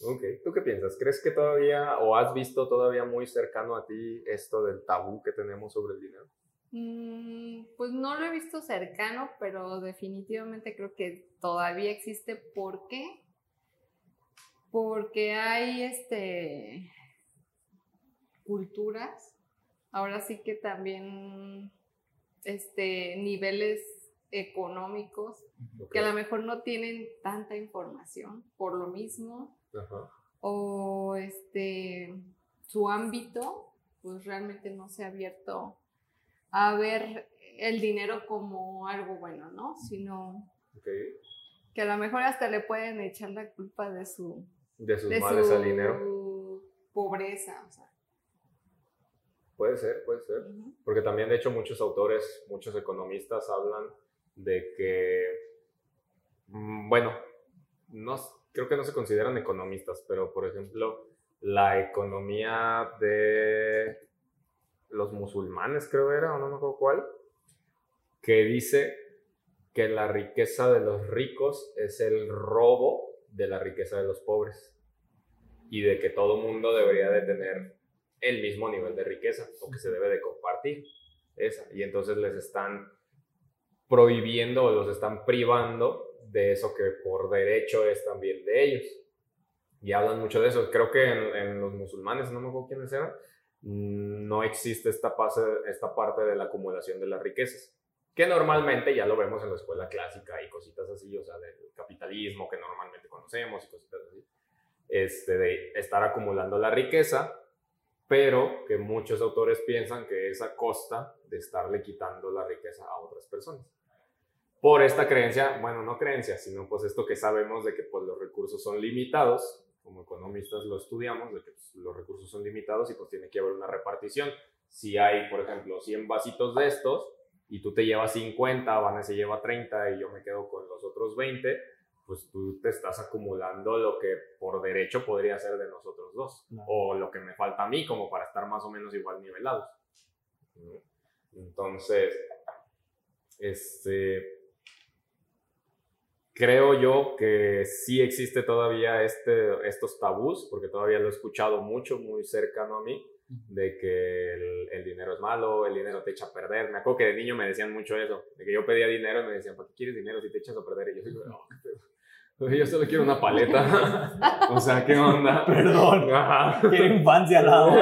Ok, ¿tú qué piensas? ¿Crees que todavía o has visto todavía muy cercano a ti esto del tabú que tenemos sobre el dinero? Mm, pues no lo he visto cercano, pero definitivamente creo que todavía existe. ¿Por qué? Porque hay este culturas, ahora sí que también este niveles económicos que a lo mejor no tienen tanta información por lo mismo Ajá. o este su ámbito pues realmente no se ha abierto a ver el dinero como algo bueno, ¿no? Sino que a lo mejor hasta le pueden echar la culpa de su De sus de males su al dinero. pobreza, o sea. Puede ser, puede ser. Porque también, de hecho, muchos autores, muchos economistas hablan de que, mm, bueno, no, creo que no se consideran economistas, pero por ejemplo, la economía de los musulmanes, creo era, o no me acuerdo cuál, que dice que la riqueza de los ricos es el robo de la riqueza de los pobres y de que todo mundo debería de tener el mismo nivel de riqueza o que se debe de compartir esa y entonces les están prohibiendo o los están privando de eso que por derecho es también de ellos y hablan mucho de eso creo que en, los musulmanes no me acuerdo quiénes eran no existe esta, pase, esta parte de la acumulación de las riquezas que normalmente ya lo vemos en la escuela clásica y cositas así, o sea, del capitalismo que normalmente conocemos y cositas así, este, de estar acumulando la riqueza, pero que muchos autores piensan que es a costa de estarle quitando la riqueza a otras personas. Por esta creencia, bueno, no creencia, sino pues esto que sabemos de que pues los recursos son limitados, como economistas lo estudiamos, de que pues, los recursos son limitados y pues tiene que haber una repartición. Si hay, por ejemplo, 100 vasitos de estos, y tú te llevas 50, Vanessa se lleva 30 y yo me quedo con los otros 20, pues tú te estás acumulando lo que por derecho podría ser de nosotros dos, Claro. o lo que me falta a mí como para estar más o menos igual nivelados. ¿no? Entonces, este, creo yo que sí existe todavía este, estos tabús, porque todavía lo he escuchado mucho, muy cercano a mí, de que el, dinero es malo, el dinero te echa a perder. Me acuerdo que de niño me decían mucho eso, de que yo pedía dinero y me decían, ¿para qué quieres dinero si te echas a perder? Y yo digo, no, yo solo quiero una paleta. o sea, ¿qué onda? Perdón. Quiero infancia al lado.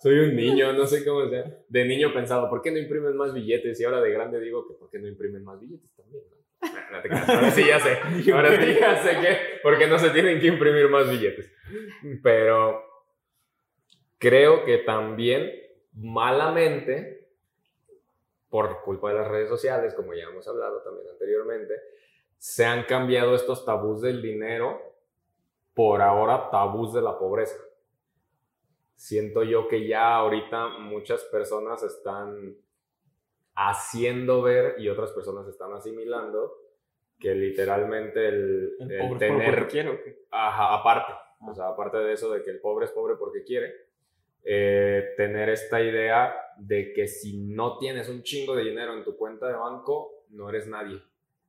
Soy un niño, no sé cómo sea. De niño pensaba, ¿por qué no imprimen más billetes? Y ahora de grande digo que ¿por qué no imprimen más billetes también? No, Ahora sí ya sé. Ahora sí ya sé que, porque no se tienen que imprimir más billetes. Pero creo que también malamente, por culpa de las redes sociales, como ya hemos hablado también anteriormente, se han cambiado estos tabús del dinero por ahora tabús de la pobreza. Siento yo que ya ahorita muchas personas están haciendo ver y otras personas están asimilando que literalmente el, tener... quiero, ajá, aparte, o sea, aparte de eso de que el pobre es pobre porque quiere, eh, tener esta idea de que si no tienes un chingo de dinero en tu cuenta de banco, no eres nadie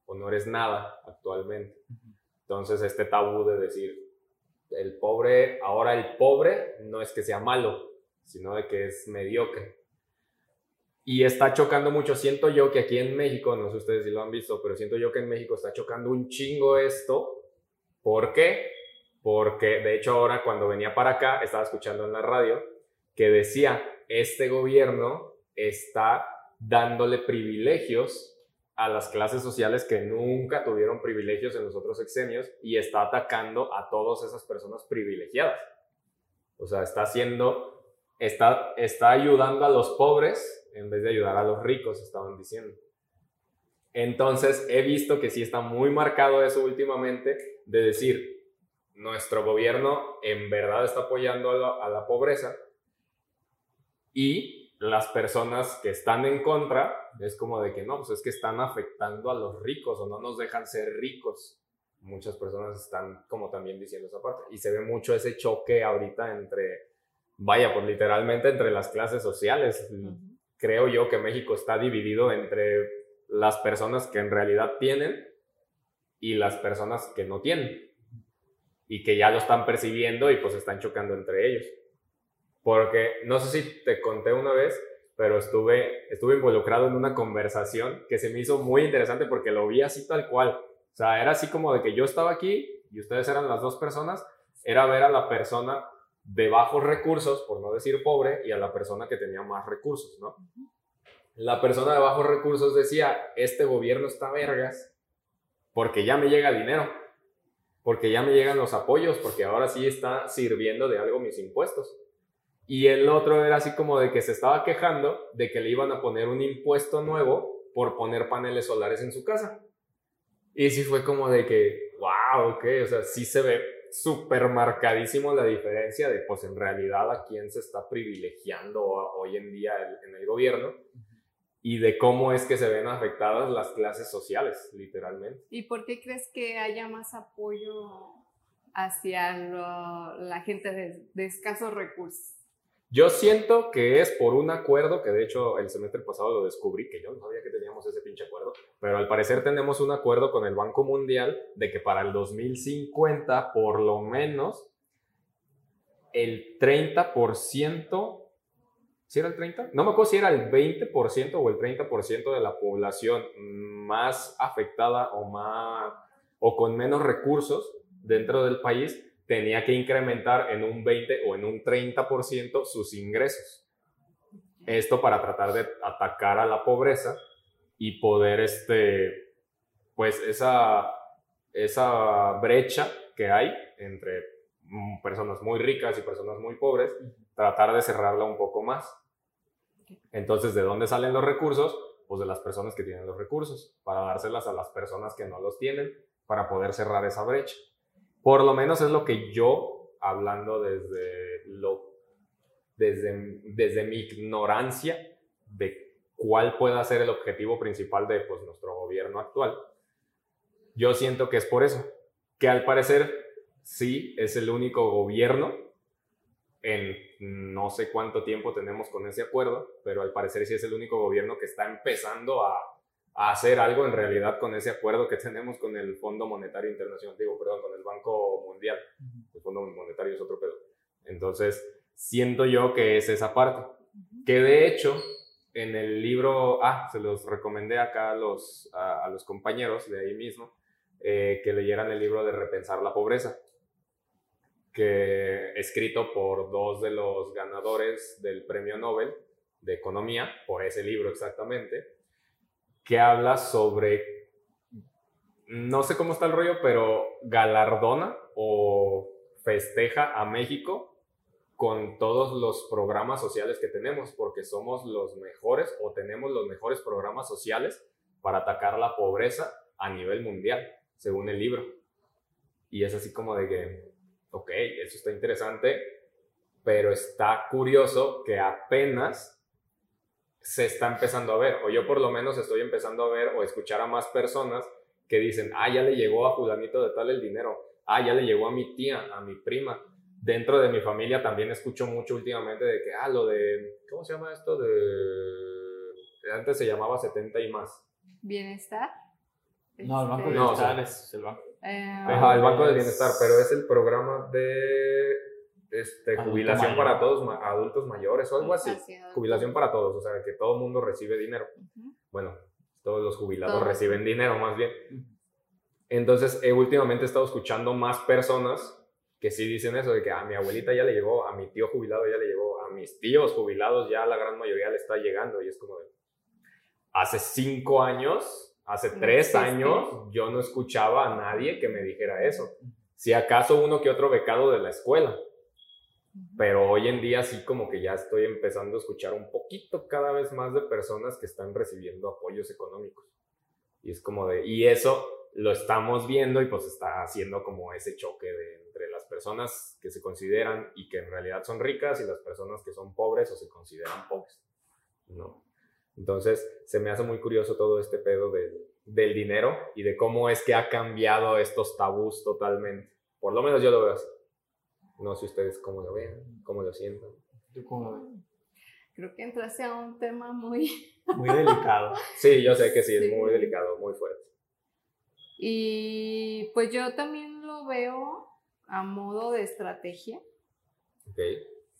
o no eres nada actualmente. Entonces, este tabú de decir, el pobre, ahora el pobre no es que sea malo, sino de que es mediocre. Y está chocando mucho, siento yo que aquí en México, no sé ustedes si lo han visto, pero siento yo que en México está chocando un chingo esto. ¿Por qué? Porque de hecho ahora cuando venía para acá, estaba escuchando en la radio que decía, este gobierno está dándole privilegios a las clases sociales que nunca tuvieron privilegios en los otros exenios y está atacando a todas esas personas privilegiadas. O sea, está haciendo, está, está ayudando a los pobres en vez de ayudar a los ricos, estaban diciendo. Entonces, he visto que sí está muy marcado eso últimamente, de decir, nuestro gobierno en verdad está apoyando a la, a la pobreza y las personas que están en contra es como de que no, pues es que están afectando a los ricos o no nos dejan ser ricos. Muchas personas están como también diciendo esa parte. Y se ve mucho ese choque ahorita entre, vaya, pues literalmente entre las clases sociales. Creo yo que México está dividido entre las personas que en realidad tienen y las personas que no tienen. Y que ya lo están percibiendo y pues están chocando entre ellos porque no sé si te conté una vez, pero estuve, estuve involucrado en una conversación que se me hizo muy interesante porque lo vi así tal cual. O sea, era así como de que yo estaba aquí y ustedes eran las dos personas, era ver a la persona de bajos recursos, por no decir pobre, y a la persona que tenía más recursos, ¿no? La persona de bajos recursos decía, este gobierno está vergas porque ya me llega dinero, porque ya me llegan los apoyos, porque ahora sí está sirviendo de algo mis impuestos. Y el otro era así como de que se estaba quejando de que le iban a poner un impuesto nuevo por poner paneles solares en su casa. Y sí fue como de que, wow, ok, o sea, sí se ve súper marcadísimo la diferencia de, pues en realidad a quién se está privilegiando hoy en día en el gobierno y de cómo es que se ven afectadas las clases sociales, literalmente. ¿Y por qué crees que haya más apoyo hacia la gente de, de escasos recursos? Yo siento que es por un acuerdo que de hecho el semestre pasado lo descubrí, que yo no sabía que teníamos ese pinche acuerdo, pero al parecer tenemos un acuerdo con el Banco Mundial de que para el 2050 por lo menos el 30%, ¿si era el 30? No me acuerdo si era el 20% o el 30% de la población más afectada o, más, o con menos recursos dentro del país tenía que incrementar en un 20 o en un 30% sus ingresos. Esto para tratar de atacar a la pobreza y poder, este, pues, esa, esa brecha que hay entre personas muy ricas y personas muy pobres, tratar de cerrarla un poco más. Entonces, ¿de dónde salen los recursos? Pues de las personas que tienen los recursos, para dárselas a las personas que no los tienen, para poder cerrar esa brecha. Por lo menos es lo que yo, hablando desde, lo, desde, desde mi ignorancia de cuál pueda ser el objetivo principal de pues, nuestro gobierno actual, yo siento que es por eso, que al parecer sí es el único gobierno en no sé cuánto tiempo tenemos con ese acuerdo, pero al parecer sí es el único gobierno que está empezando a, a hacer algo en realidad con ese acuerdo que tenemos con el Fondo Monetario Internacional, digo, perdón, con el Banco Mundial. El Fondo Monetario es otro pedo. Entonces, siento yo que es esa parte. Que de hecho, en el libro, ah, se los recomendé acá a los, a, los compañeros de ahí mismo, eh, que leyeran el libro de Repensar la Pobreza que escrito por dos de los ganadores del Premio Nobel de Economía, por ese libro exactamente, que habla sobre, no sé cómo está el rollo, pero galardona o festeja a México con todos los programas sociales que tenemos, porque somos los mejores o tenemos los mejores programas sociales para atacar la pobreza a nivel mundial, según el libro. Y es así como de que, ok, eso está interesante, pero está curioso que apenas se está empezando a ver, o yo por lo menos estoy empezando a ver o escuchar a más personas que dicen, ah, ya le llegó a fulanito de tal el dinero, ah, ya le llegó a mi tía, a mi prima. Dentro de mi familia también escucho mucho últimamente de que, ah, lo de, ¿cómo se llama esto? De, antes se llamaba 70 y más. Bienestar. No, el Banco de No, o Bienestar sea, es el banco. Eh, Ajá, el Banco del es- Bienestar, pero es el programa de este, jubilación mayor. para todos, ma- adultos mayores o algo así. así, Jubilación para todos, o sea, que todo el mundo recibe dinero. Ujú. Bueno, todos los jubilados Todos. reciben dinero más bien. Entonces, eh, últimamente he estado escuchando más personas que sí dicen eso, de que a mi abuelita ya le llegó, a mi tío jubilado ya le llegó, a mis tíos jubilados ya la gran mayoría le está llegando. Y es como de, hace cinco años, hace No tres existe. años, yo no escuchaba a nadie que me dijera eso. Si acaso uno que otro becado de la escuela. Pero hoy en día sí como que ya estoy empezando a escuchar un poquito cada vez más de personas que están recibiendo apoyos económicos. Y es como de, y eso lo estamos viendo y pues está haciendo como ese choque de, entre las personas que se consideran y que en realidad son ricas y las personas que son pobres o se consideran pobres. ¿no? Entonces se me hace muy curioso todo este pedo del, del dinero y de cómo es que ha cambiado estos tabús totalmente. Por lo menos yo lo veo así. No sé ustedes cómo lo vean, cómo lo sientan. ¿Tú cómo lo ves? Creo que entraste a un tema muy... Muy delicado. Sí, yo sé que sí, es muy delicado, muy fuerte. Y pues yo también lo veo a modo de estrategia Ok.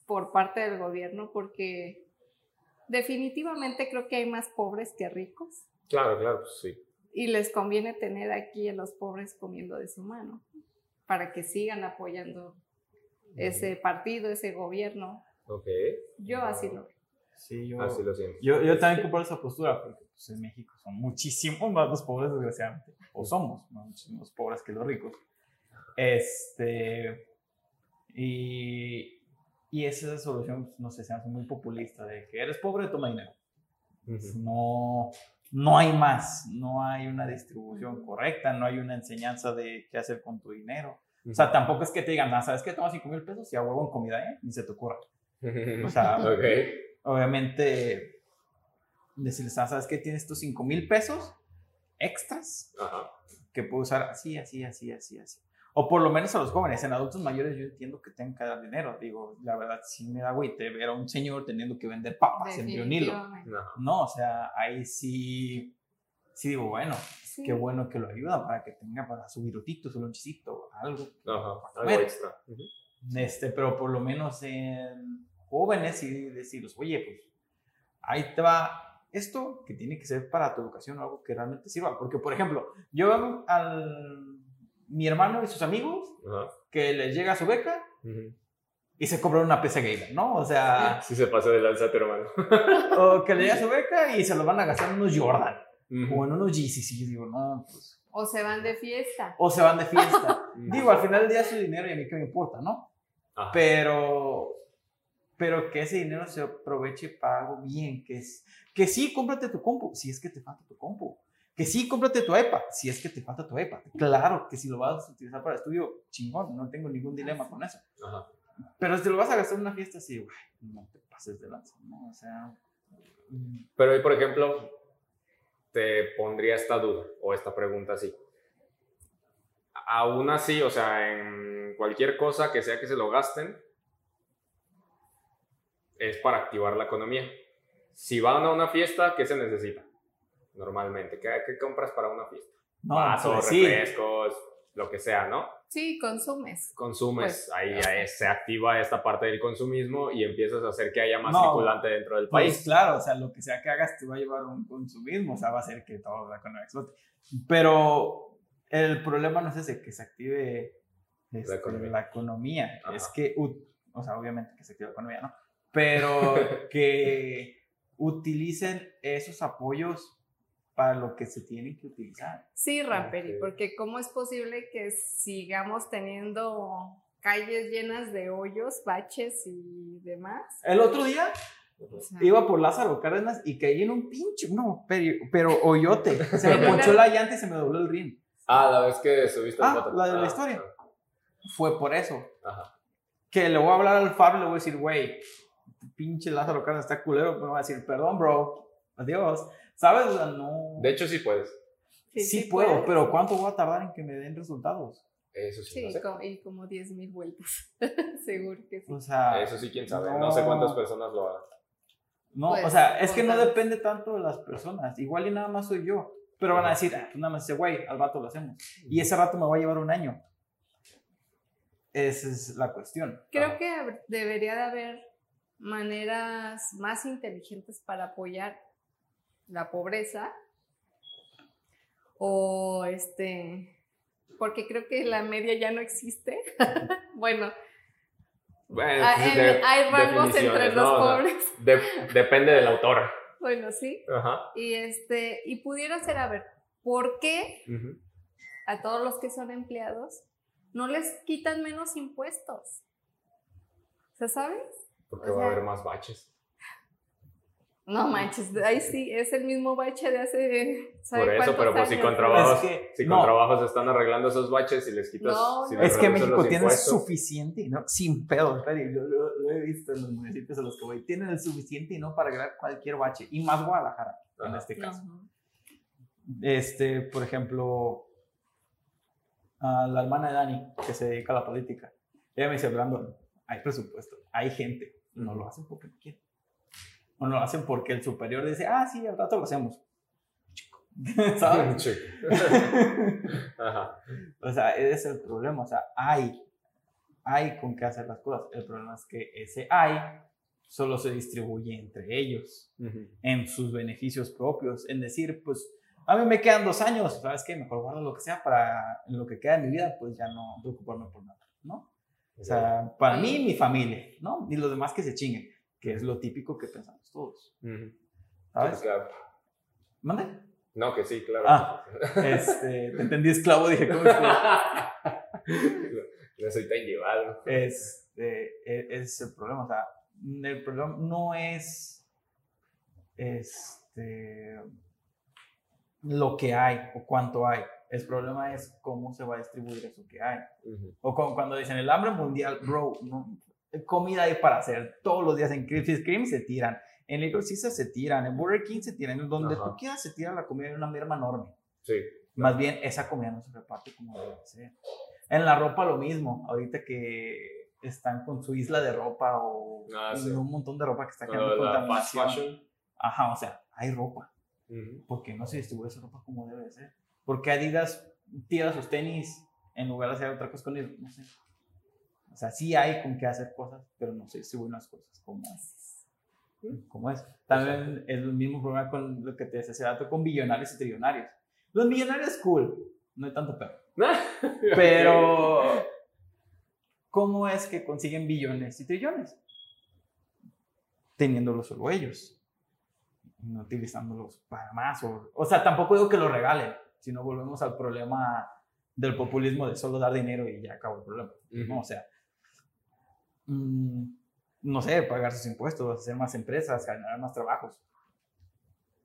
por parte del gobierno porque definitivamente creo que hay más pobres que ricos Claro, claro, pues sí. y les conviene tener aquí a los pobres comiendo de su mano para que sigan apoyando ese partido, ese gobierno. Ok, Yo así lo veo. Sí, yo, así lo siento. yo, yo también compro esa postura porque pues, en México son muchísimo más los pobres, desgraciadamente. O somos más- muchísimo más pobres que los ricos. Este. Y, y esa solución, pues, no sé, se hace muy populista de que eres pobre, toma dinero. Ujú. No, no hay más, no hay una distribución correcta, no hay una enseñanza de qué hacer con tu dinero. O sea, tampoco es que te digan, ah, ¿sabes qué? Toma 5 mil pesos y a huevo en comida, ¿eh? Ni se te ocurra. O sea, ok. obviamente, decirles, ah, ¿sabes qué? Tienes tus 5 mil pesos extras Ajá. que puedo usar así, así, así, así, así. O por lo menos a los jóvenes, en adultos mayores yo entiendo que tengan que dar dinero. Digo, la verdad, sí me da agüite ver a un señor teniendo que vender papas en. Definitivamente. Ajá. No, o sea, ahí sí, sí digo, bueno, Sí. qué bueno que lo ayuda para que tenga para su virutito, su lonchecito, algo. Ajá. Algo comer. extra. Ujú. Este, pero por lo menos en jóvenes y decirles, oye, pues ahí te va esto que tiene que ser para tu educación, algo que realmente sirva. Porque, por ejemplo, yo veo al mi hermano y sus amigos Ajá. que les llega su beca Ujú. y se compran una PC gamer, ¿no? O sea, Sí se pasó de lanza tu hermano. o que le llega su beca y se lo van a gastar unos Jordan Ujú. o en unos Yeezys. Y yo digo, no, pues. O se van de fiesta. O se van de fiesta. Digo, al final del día es su dinero y a mí qué me importa, ¿no? Ajá. pero pero que ese dinero se aproveche para algo bien, que es que sí, cómprate tu compu, si es que te falta tu compu, que sí, cómprate tu iPad, si es que te falta tu iPad, claro que si lo vas a utilizar para estudio, chingón, no tengo ningún dilema con eso, Ajá. pero si te lo vas a gastar en una fiesta, sí, güey, no te pases de lanza, ¿no? O sea, Pero por ejemplo, te pondría esta duda o esta pregunta así. Aún así, o sea, en cualquier cosa que sea que se lo gasten, es para activar la economía. Si van a una fiesta, ¿qué se necesita? Normalmente, ¿qué, qué compras para una fiesta? No, Vasos, pues refrescos, lo que sea, ¿no? Sí, consumes. Consumes, Pues, ahí, ahí se activa esta parte del consumismo y empiezas a hacer que haya más No. circulante dentro del Pues país. claro, o sea, lo que sea que hagas te va a llevar a un consumismo, o sea, va a hacer que todo la economía explote. Pero el problema no es ese, que se active este, la economía. economía, Ajá. es que, o sea, obviamente que se active la economía, ¿no? Pero que utilicen esos apoyos para lo que se tienen que utilizar. Sí, Ramperi, Ok. porque ¿cómo es posible que sigamos teniendo calles llenas de hoyos, baches y demás? El otro día O sea, iba por Lázaro Cárdenas y caí en un pinche, no, pero, pero hoyote, se me ponchó la llanta y se me dobló el rin. Ah, la vez que subiste Ah, la foto. la de la Ah, historia. Fue por eso. Ajá. que le voy a hablar al Fab y le voy a decir, güey, pinche Lázaro Cárdenas está culero, pero me va a decir, perdón, bro, adiós. ¿Sabes? O sea, no. De hecho, sí puedes. sí, puedo, puedes. pero ¿cuánto voy a tardar en que me den resultados? Eso sí, Sí, no sé. co- y como 10 mil vueltas. Seguro que sí. O sea, Eso sí, quién sabe. No. no. sé cuántas personas lo hagan. no, Pues, o sea, es que no depende tanto de las personas. Igual y nada más soy yo. Pero van a decir, ah, pues nada más ese güey, al rato lo hacemos. Y ese rato me va a llevar un año. Esa es la cuestión. Creo que debería de haber maneras más inteligentes para apoyar la pobreza o este porque creo que la media ya no existe. bueno, Bueno, hay, pues, de- hay rangos entre los pobres. de- depende del autor. Bueno, sí. Ajá. Y este y pudiera ser a ver, ¿por qué a todos los que son empleados no les quitan menos impuestos? O sea, ¿sabes? Porque O va a haber más baches. No manches, ahí sí, es el mismo bache de hace. ¿sabe Por eso, pero pues si con trabajos, Es que- si no. con trabajos están arreglando esos baches y les quitas. No, si no. les Es que México tiene suficiente, ¿no? Sin pedo, Freddy. Yo lo, lo he visto en los municipios a los que voy. Tienen el suficiente y no para arreglar cualquier bache. Y más Guadalajara, en Ajá. este caso. No. Este, por ejemplo, a la hermana de Dani, que se dedica a la política. Ella me dice, Brandon, hay presupuesto, hay gente. No lo hacen porque no quieren. O no lo hacen porque el superior dice, ah, sí, al rato lo hacemos. Chico. ¿Sabes? Ajá. O sea, ese es el problema. O sea, hay, hay con qué hacer las cosas. El problema es que ese hay solo se distribuye entre ellos, Ujú. en sus beneficios propios. En decir, pues, a mí me quedan dos años, ¿sabes qué? Mejor guardo lo que sea para lo que queda de mi vida, pues ya no preocuparme por nada, ¿no? O sea, para mí, mi familia, ¿no? Y los demás que se chinguen, que es lo típico que pensamos todos, Ujú. ¿sabes? Sí, claro. ¿Mande? No, que sí, claro. Ah. Este, te entendí esclavo, dije, ¿cómo esclavo? no soy tan llevado. Este, e- es el problema. O sea, el problema no es este, lo que hay o cuánto hay. El problema es cómo se va a distribuir eso que hay. Ujú. O como cuando dicen el hambre mundial, bro, no, comida hay para hacer. Todos los días en Krispy Kreme se tiran. En Little Caesar se tiran. En Burger King se tiran. En donde Ajá. tú quieras se tira la comida de una merma enorme. Sí. Más bien, esa comida no se reparte como debe ser. En la ropa lo mismo. Ahorita que están con su isla de ropa o Ah, sí. un montón de ropa que está quedando contaminación. fashion. Ajá, o sea, hay ropa. Ujú. ¿Por qué no se distribuye esa ropa como debe de ser? ¿Por qué Adidas tira sus tenis en lugar de hacer otra cosa con ellos? No sé. O sea, sí hay con qué hacer cosas, pero no se distribuyen las cosas como, como es. También es el mismo problema con lo que te decía hace rato, con billonarios y trillonarios. Los millonarios, cool, no hay tanto peor. Pero, ¿cómo es que consiguen billones y trillones? Teniéndolos solo ellos, no utilizándolos para más. O, o sea, tampoco digo que lo regalen, sino volvemos al problema del populismo de solo dar dinero y ya acabó el problema. ¿no? Ujú. O sea, no sé, pagar sus impuestos, hacer más empresas, generar más trabajos.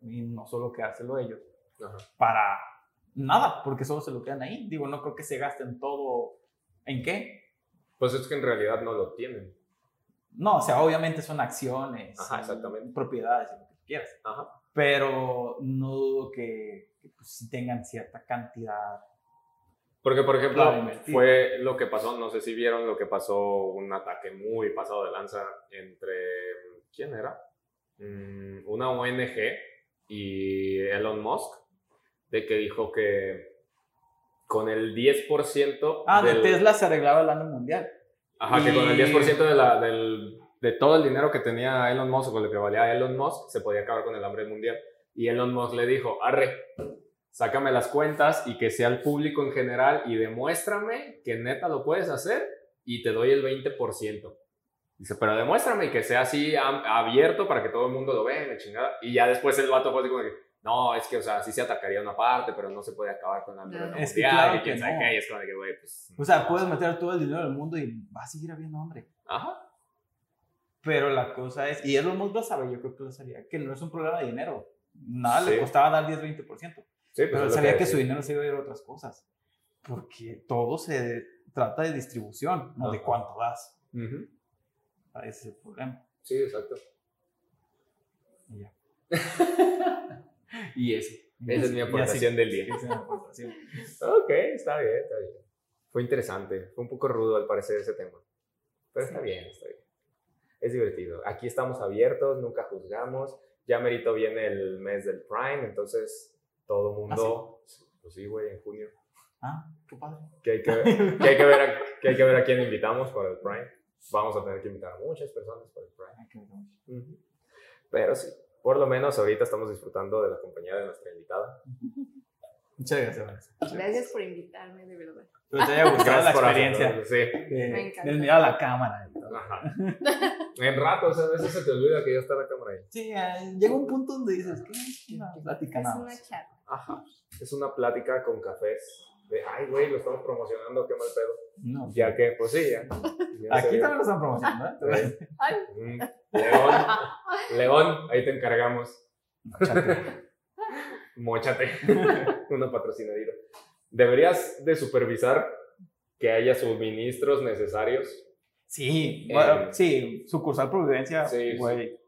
Y no solo quedárselo ellos Ajá. para nada, porque solo se lo quedan ahí. Digo, no creo que se gasten todo. ¿En qué? Pues es que en realidad no lo tienen. No, o sea, obviamente son acciones, Ajá, exactamente. propiedades, lo que quieras. Ajá. Pero no dudo que, que, pues, tengan cierta cantidad. Porque, por ejemplo, fue lo que pasó, no sé si vieron lo que pasó, un ataque muy pasado de lanza entre ¿quién era? Mm, una ONG y Elon Musk, de que dijo que con el 10% Ah, de del- Tesla se arreglaba el año mundial. Ajá, que con el Y- 10% de, la, del, de todo el dinero que tenía Elon Musk o con lo que valía Elon Musk, se podía acabar con el hambre mundial. Y Elon Musk le dijo, arre, sácame las cuentas y que sea el público en general y demuéstrame que neta lo puedes hacer y te doy el 20%. Dice, pero demuéstrame y que sea así abierto para que todo el mundo lo vea, y la chingada. Y ya después el vato fue así como que, no, es que, o sea, sí se atacaría una parte, pero no se puede acabar con la hambre No. Es que claro y quién que sabe no. qué, y es como de que, güey, pues... O sea, puedes meter todo el dinero del mundo y va a seguir habiendo hambre. Ajá. Pero la cosa es, y Elon Musk lo sabe, yo creo que lo sabía, que no es un problema de dinero. Nada le Sí. costaba dar 10-20%. Sí, pues Pero sabía que su decía. dinero se iba a ir a otras cosas. Porque todo se trata de distribución, no de Ajá. cuánto das. Ujú. Ah, Ese es el problema. Sí, exacto. Y ya. y eso. Esa es mi aportación del día. Es aportación. Ok, está bien, está bien. Fue interesante, fue un poco rudo al parecer ese tema. Pero está bien, está bien. Es divertido. Aquí estamos abiertos, nunca juzgamos. Ya merito viene el mes del Prime, entonces todo mundo... Pues sí, güey, en junio. Ah, qué padre. Que hay que, ver, que, hay que, ver a, que hay que ver a quién invitamos para el Prime. Vamos a tener que invitar a muchas personas para el Prime. Bueno. Ujú. Pero sí, por lo menos ahorita estamos disfrutando de la compañía de nuestra invitada. Muchas gracias. Gracias por invitarme, de verdad. Espero te haya gustado la experiencia. hacerlo, Sí. Me encanta. de mirar a la cámara. y todo. Ajá. En ratos, a veces se te olvida que ya está la cámara ahí. Sí, eh, llega un punto donde dices, ¿qué es una plática Es una charla. Ajá. Es una plática con cafés. De, ay, güey, lo estamos promocionando, qué mal pedo. No. Ya que, pues sí, ya. Ya Aquí también lo están promocionando, ¿eh? Ay, Mm, León, León, ahí te encargamos. Chate. Móchate. Una patrocinadita. Deberías de supervisar que haya suministros necesarios. Sí, Eh, bueno, sí, sucursal Providencia, Sí, güey.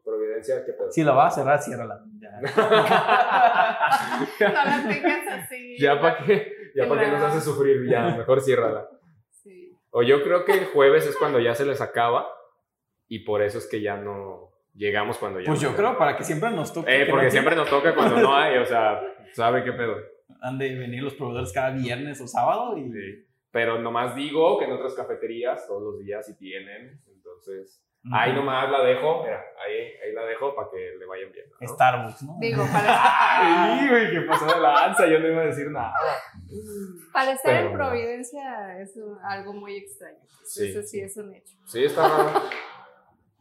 Qué pedo. Si la vas a cerrar, ciérrala. Ya. no la tengas así. ya para qué, ya para qué nos hace sufrir, ya, mejor ciérrala. Sí. O yo creo que el jueves es cuando ya se les acaba y por eso es que ya no llegamos cuando ya Pues no yo creo para que siempre nos toque. Eh, que porque no siempre nos toca cuando no hay, o sea, ¿sabe qué pedo? Han de venir los proveedores cada viernes o sábado y. Sí. Pero nomás digo que en otras cafeterías todos los días sí tienen, entonces ahí nomás la dejo, mira, ahí, ahí la dejo para que le vayan viendo. ¿no? Starbucks, ¿no? Digo, para, Ay, güey, ¿qué pasó de la lanza? Yo no iba a decir nada. para estar en Pero- Providencia es un- algo muy extraño. Sí. Eso sí es un hecho. Sí, está raro.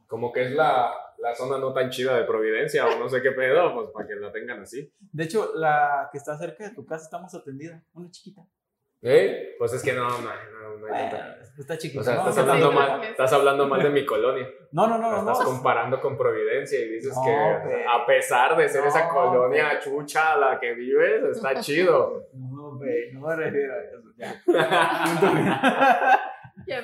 Como que es la, la zona no tan chida de Providencia o no sé qué pedo, pues para que la tengan así. De hecho, la que está cerca de tu casa está más atendida. Una chiquita. ¿Eh? Pues es que no, no, no, no hay tanta. Está chiquita. O sea, ¿no? estás sí, hablando, sí, mal, estás hablando mal de mi colonia. No, no, no, La no. estás no. comparando con Providencia y dices No, que a pesar de ser esa No, colonia chucha a la que vives, está chido. No, güey, no me refiero a eso. Ya. Ya,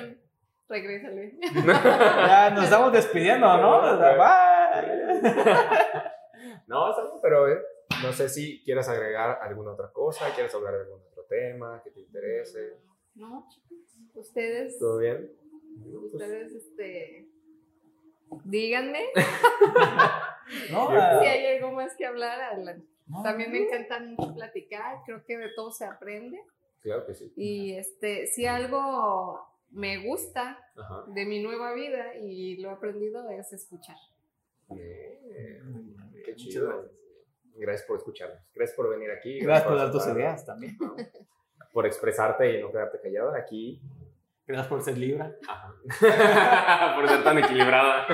regrésale. ya nos estamos despidiendo, ¿no? Bye. No, pero eh, no sé si quieres agregar alguna otra cosa, quieres hablar de algún otro tema que te interese. No, chicos. Ustedes, ¿Todo bien? ustedes, este. Díganme No, si hay algo más que hablar. adelante. no. También me encanta mucho platicar. Creo que de todo se aprende. Claro que sí. Y este, si algo me gusta Ajá. de mi nueva vida y lo he aprendido es escuchar. Bien. Qué Muchas chido. Gracias. Por escucharnos. Gracias por venir aquí. Gracias por dar tus ideas también. ¿no? Por expresarte y no quedarte callada. Aquí Gracias por ser Libra. Ajá. Por ser tan equilibrada.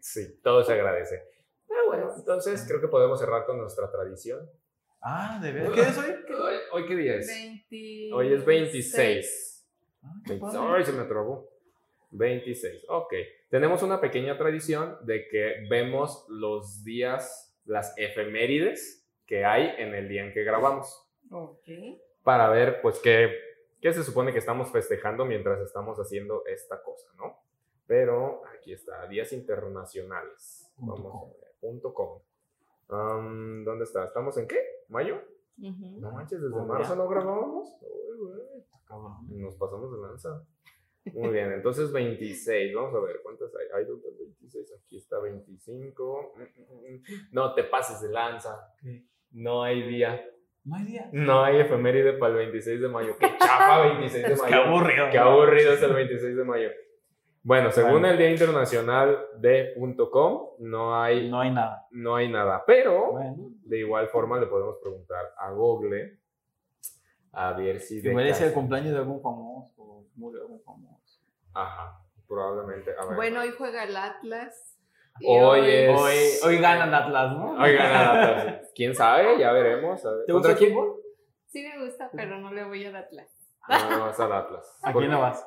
Sí, todo se agradece. Pero bueno, entonces creo que podemos cerrar con nuestra tradición. Ah, ¿de verdad? ¿Qué es hoy? Hoy, hoy qué día es? 26. Hoy es 26. Ah, qué 20 padre. Ay, se me trabó. 26. Ok. Tenemos una pequeña tradición de que vemos los días, las efemérides que hay en el día en que grabamos. Ok. Para ver, pues, qué, qué se supone que estamos festejando mientras estamos haciendo esta cosa, ¿no? Pero aquí está, días internacionales. Punto Vamos com. a ver, punto com. ¿Dónde está? ¿Estamos en qué? ¿Mayo? No manches, desde Oh, marzo ya. no grabábamos. Uy, güey. Cabrón. Nos pasamos de lanza. Muy bien, entonces 26. Vamos a ver cuántas hay. Hay dónde 26. Aquí está 25. No te pases de lanza. ¿Qué? No hay día. No hay día. No hay efeméride para el 26 de mayo. Qué chafa 26 de Qué mayo. aburrido. Qué aburrido es el 26 de mayo. Bueno, según el Día Internacional de .com, no hay, No hay nada. no hay nada. Pero Bueno, de igual forma le podemos preguntar a Google a ver si de igual es el cumpleaños de algún famoso. o murió algún famoso. Ajá, probablemente. A ver. Bueno, hoy juega el Atlas. Hoy es- Hoy, hoy ganan Atlas, ¿no? Oigan, nada, pues, quién sabe, ya veremos. a ver. ¿Te ¿Contra gusta el fútbol? Sí me gusta, pero no le voy al Atlas. No, vas al Atlas. ¿A quién le vas?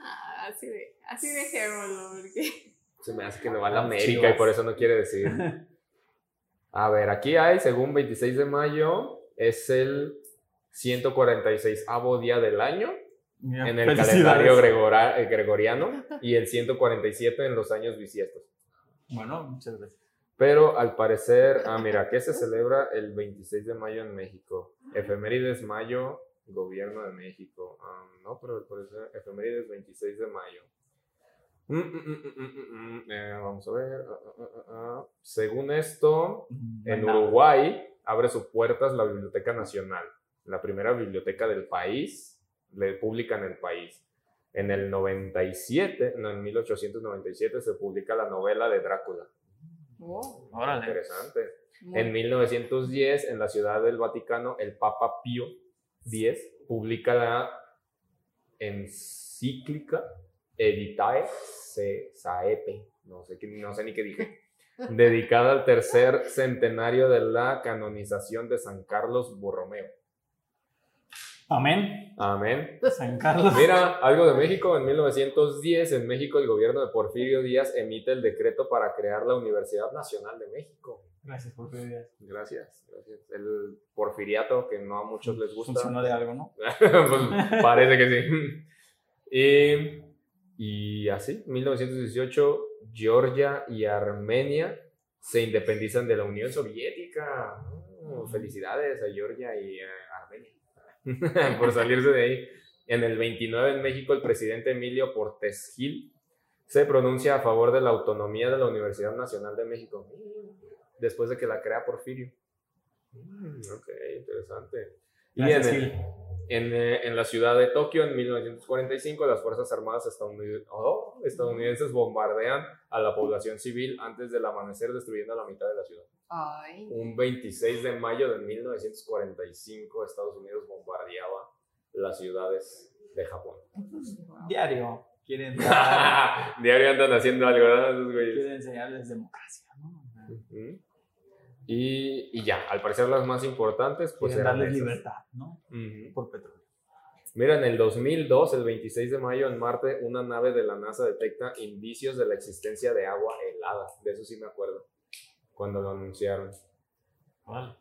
Ah, así de, así dejémoslo, porque... Se me hace que me va a la Ah, América Chivas. y por eso no quiere decir. A ver, aquí hay, según 26 de mayo, es el 146 día del año En el calendario gregora- eh, gregoriano y el 147 en los años bisiestos. Bueno, muchas gracias. Pero al parecer, ah, mira, que se celebra el 26 de mayo en México. Efemérides mayo, gobierno de México. Ah, no, pero al parecer, efemérides 26 de mayo. Mm, mm, mm, eh, vamos a ver. ah, ah. Según esto, en. Uruguay abre sus puertas la Biblioteca Nacional, la primera biblioteca del país, le pública en el país. En el 97, no, en 1897 se publica la novela de Drácula. Oh, Órale. Interesante. muy- En 1910, en la Ciudad del Vaticano, el Papa Pío X publica la encíclica Editae Se- Saepe, no sé, no sé ni qué dije, dedicada al tercer centenario de la canonización de San Carlos Borromeo. Amén. Amén. San Carlos. Mira, algo de México. En 1910, en México, el gobierno de Porfirio Díaz emite el decreto para crear la Universidad Nacional de México. Gracias por pedir. Gracias, gracias. El porfiriato, que no a muchos les gusta. Funcionó de algo, ¿no? Pues, parece que sí. Y, y así, 1918, Georgia y Armenia se independizan de la Unión Soviética. Mm, felicidades a Georgia y a por salirse de ahí. En el 29 en México, el presidente Emilio Portes Gil se pronuncia a favor de la autonomía de la Universidad Nacional de México, después de que la crea Porfirio. Mm, ok, interesante. Y en, Gracias, el- Gil. en, eh, en la ciudad de Tokio, en 1945, las Fuerzas Armadas oh, estadounidenses bombardean a la población civil antes del amanecer, destruyendo la mitad de la ciudad. Ay, Un 26 de mayo de 1945, Estados Unidos bombardeaba las ciudades de Japón. Diario. Quieren, dar- Diario andan haciendo algo, güeyes. quieren enseñarles democracia, ¿no? Ujú. Y, y ya, al parecer las más importantes, pues Quieren eran darles esas. libertad, ¿no? Ujú. Por petróleo. Mira, en el 2002, el 26 de mayo, en Marte, una nave de la NASA detecta indicios de la existencia de agua helada. De eso sí me acuerdo, cuando lo anunciaron. Vale.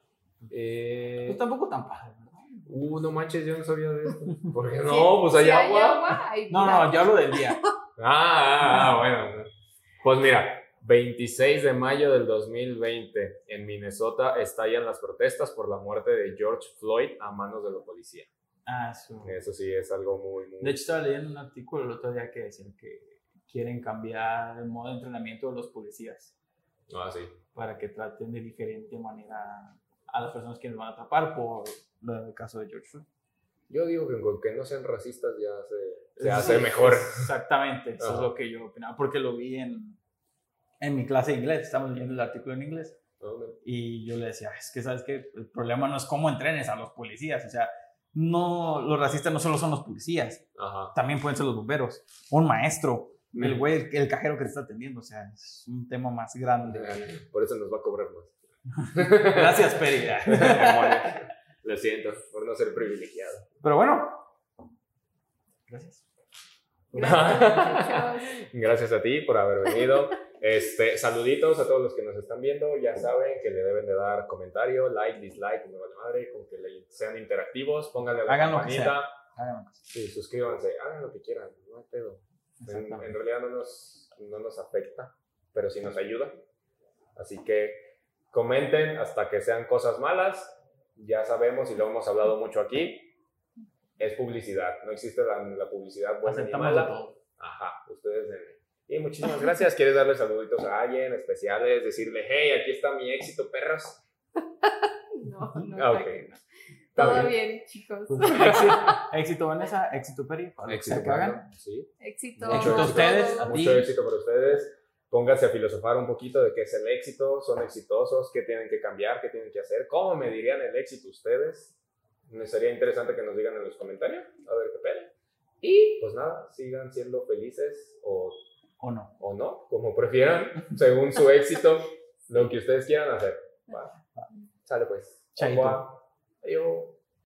Eh, Pues tampoco tan padre, ¿verdad? uh, no manches, yo no sabía de esto. ¿Por qué Sí, no? Pues hay si agua. hay No, vida. no, yo hablo del día. Ah, ah, ah, bueno. Pues mira, 26 de mayo del 2020, en Minnesota estallan las protestas por la muerte de George Floyd a manos de la policía. Ah, eso. Eso sí es algo muy, muy... De hecho, estaba leyendo un artículo el otro día que decían que quieren cambiar el modo de entrenamiento de los policías Ah, sí. para que traten de diferente manera a las personas que nos van a atrapar por lo del caso de George Floyd. Yo digo que con que no sean racistas ya se, se Sí, hace mejor. Exactamente, eso Ajá. es lo que yo opinaba, porque lo vi en, en mi clase de inglés, estamos leyendo el artículo en inglés, ¿no? y yo le decía, es que sabes que el problema no es cómo entrenes a los policías, o sea, no, los racistas no solo son los policías, Ajá. también pueden ser los bomberos, un maestro, el güey, el, el cajero que te está atendiendo, o sea, es un tema más grande. Por eso nos va a cobrar más. Gracias, Peri. Lo siento por no ser privilegiado. Pero bueno, gracias. Gracias, a ti por haber venido. Este, saluditos a todos los que nos están viendo. Ya saben que le deben de dar comentario, like, dislike, me vale madre, con que le- sean interactivos, pónganle a la Hagan lo que campanita. Hagan caso. Sí, suscríbanse, hagan lo que quieran, no hay pedo. En, en realidad no nos, no nos afecta, pero sí nos ayuda. Así que comenten hasta que sean cosas malas. Ya sabemos y lo hemos hablado mucho aquí. es publicidad. No existe la, la publicidad buena ni mala. todo. Ajá, ustedes denle. Y muchísimas gracias. ¿Quieres darle saluditos a alguien especiales? Decirle, hey, aquí está mi éxito, perros. No, no, Ah, Todo bien. bien, chicos. Pues, éxito, éxito Vanessa, éxito Peri, para lo que Éxito, que hagan. sí. Éxito. Mucho Éxito a ustedes, a. Mucho éxito para ustedes. Pónganse a filosofar un poquito de qué es el éxito, son exitosos, qué tienen que cambiar, qué tienen que hacer, cómo medirían el éxito ustedes. Me sería interesante que nos digan en los comentarios, a ver qué pedo. Y pues nada, sigan siendo felices o, ¿O no? o no, como prefieran, según su éxito, lo que ustedes quieran hacer. Va. Sale pues. Chaito. 哎呦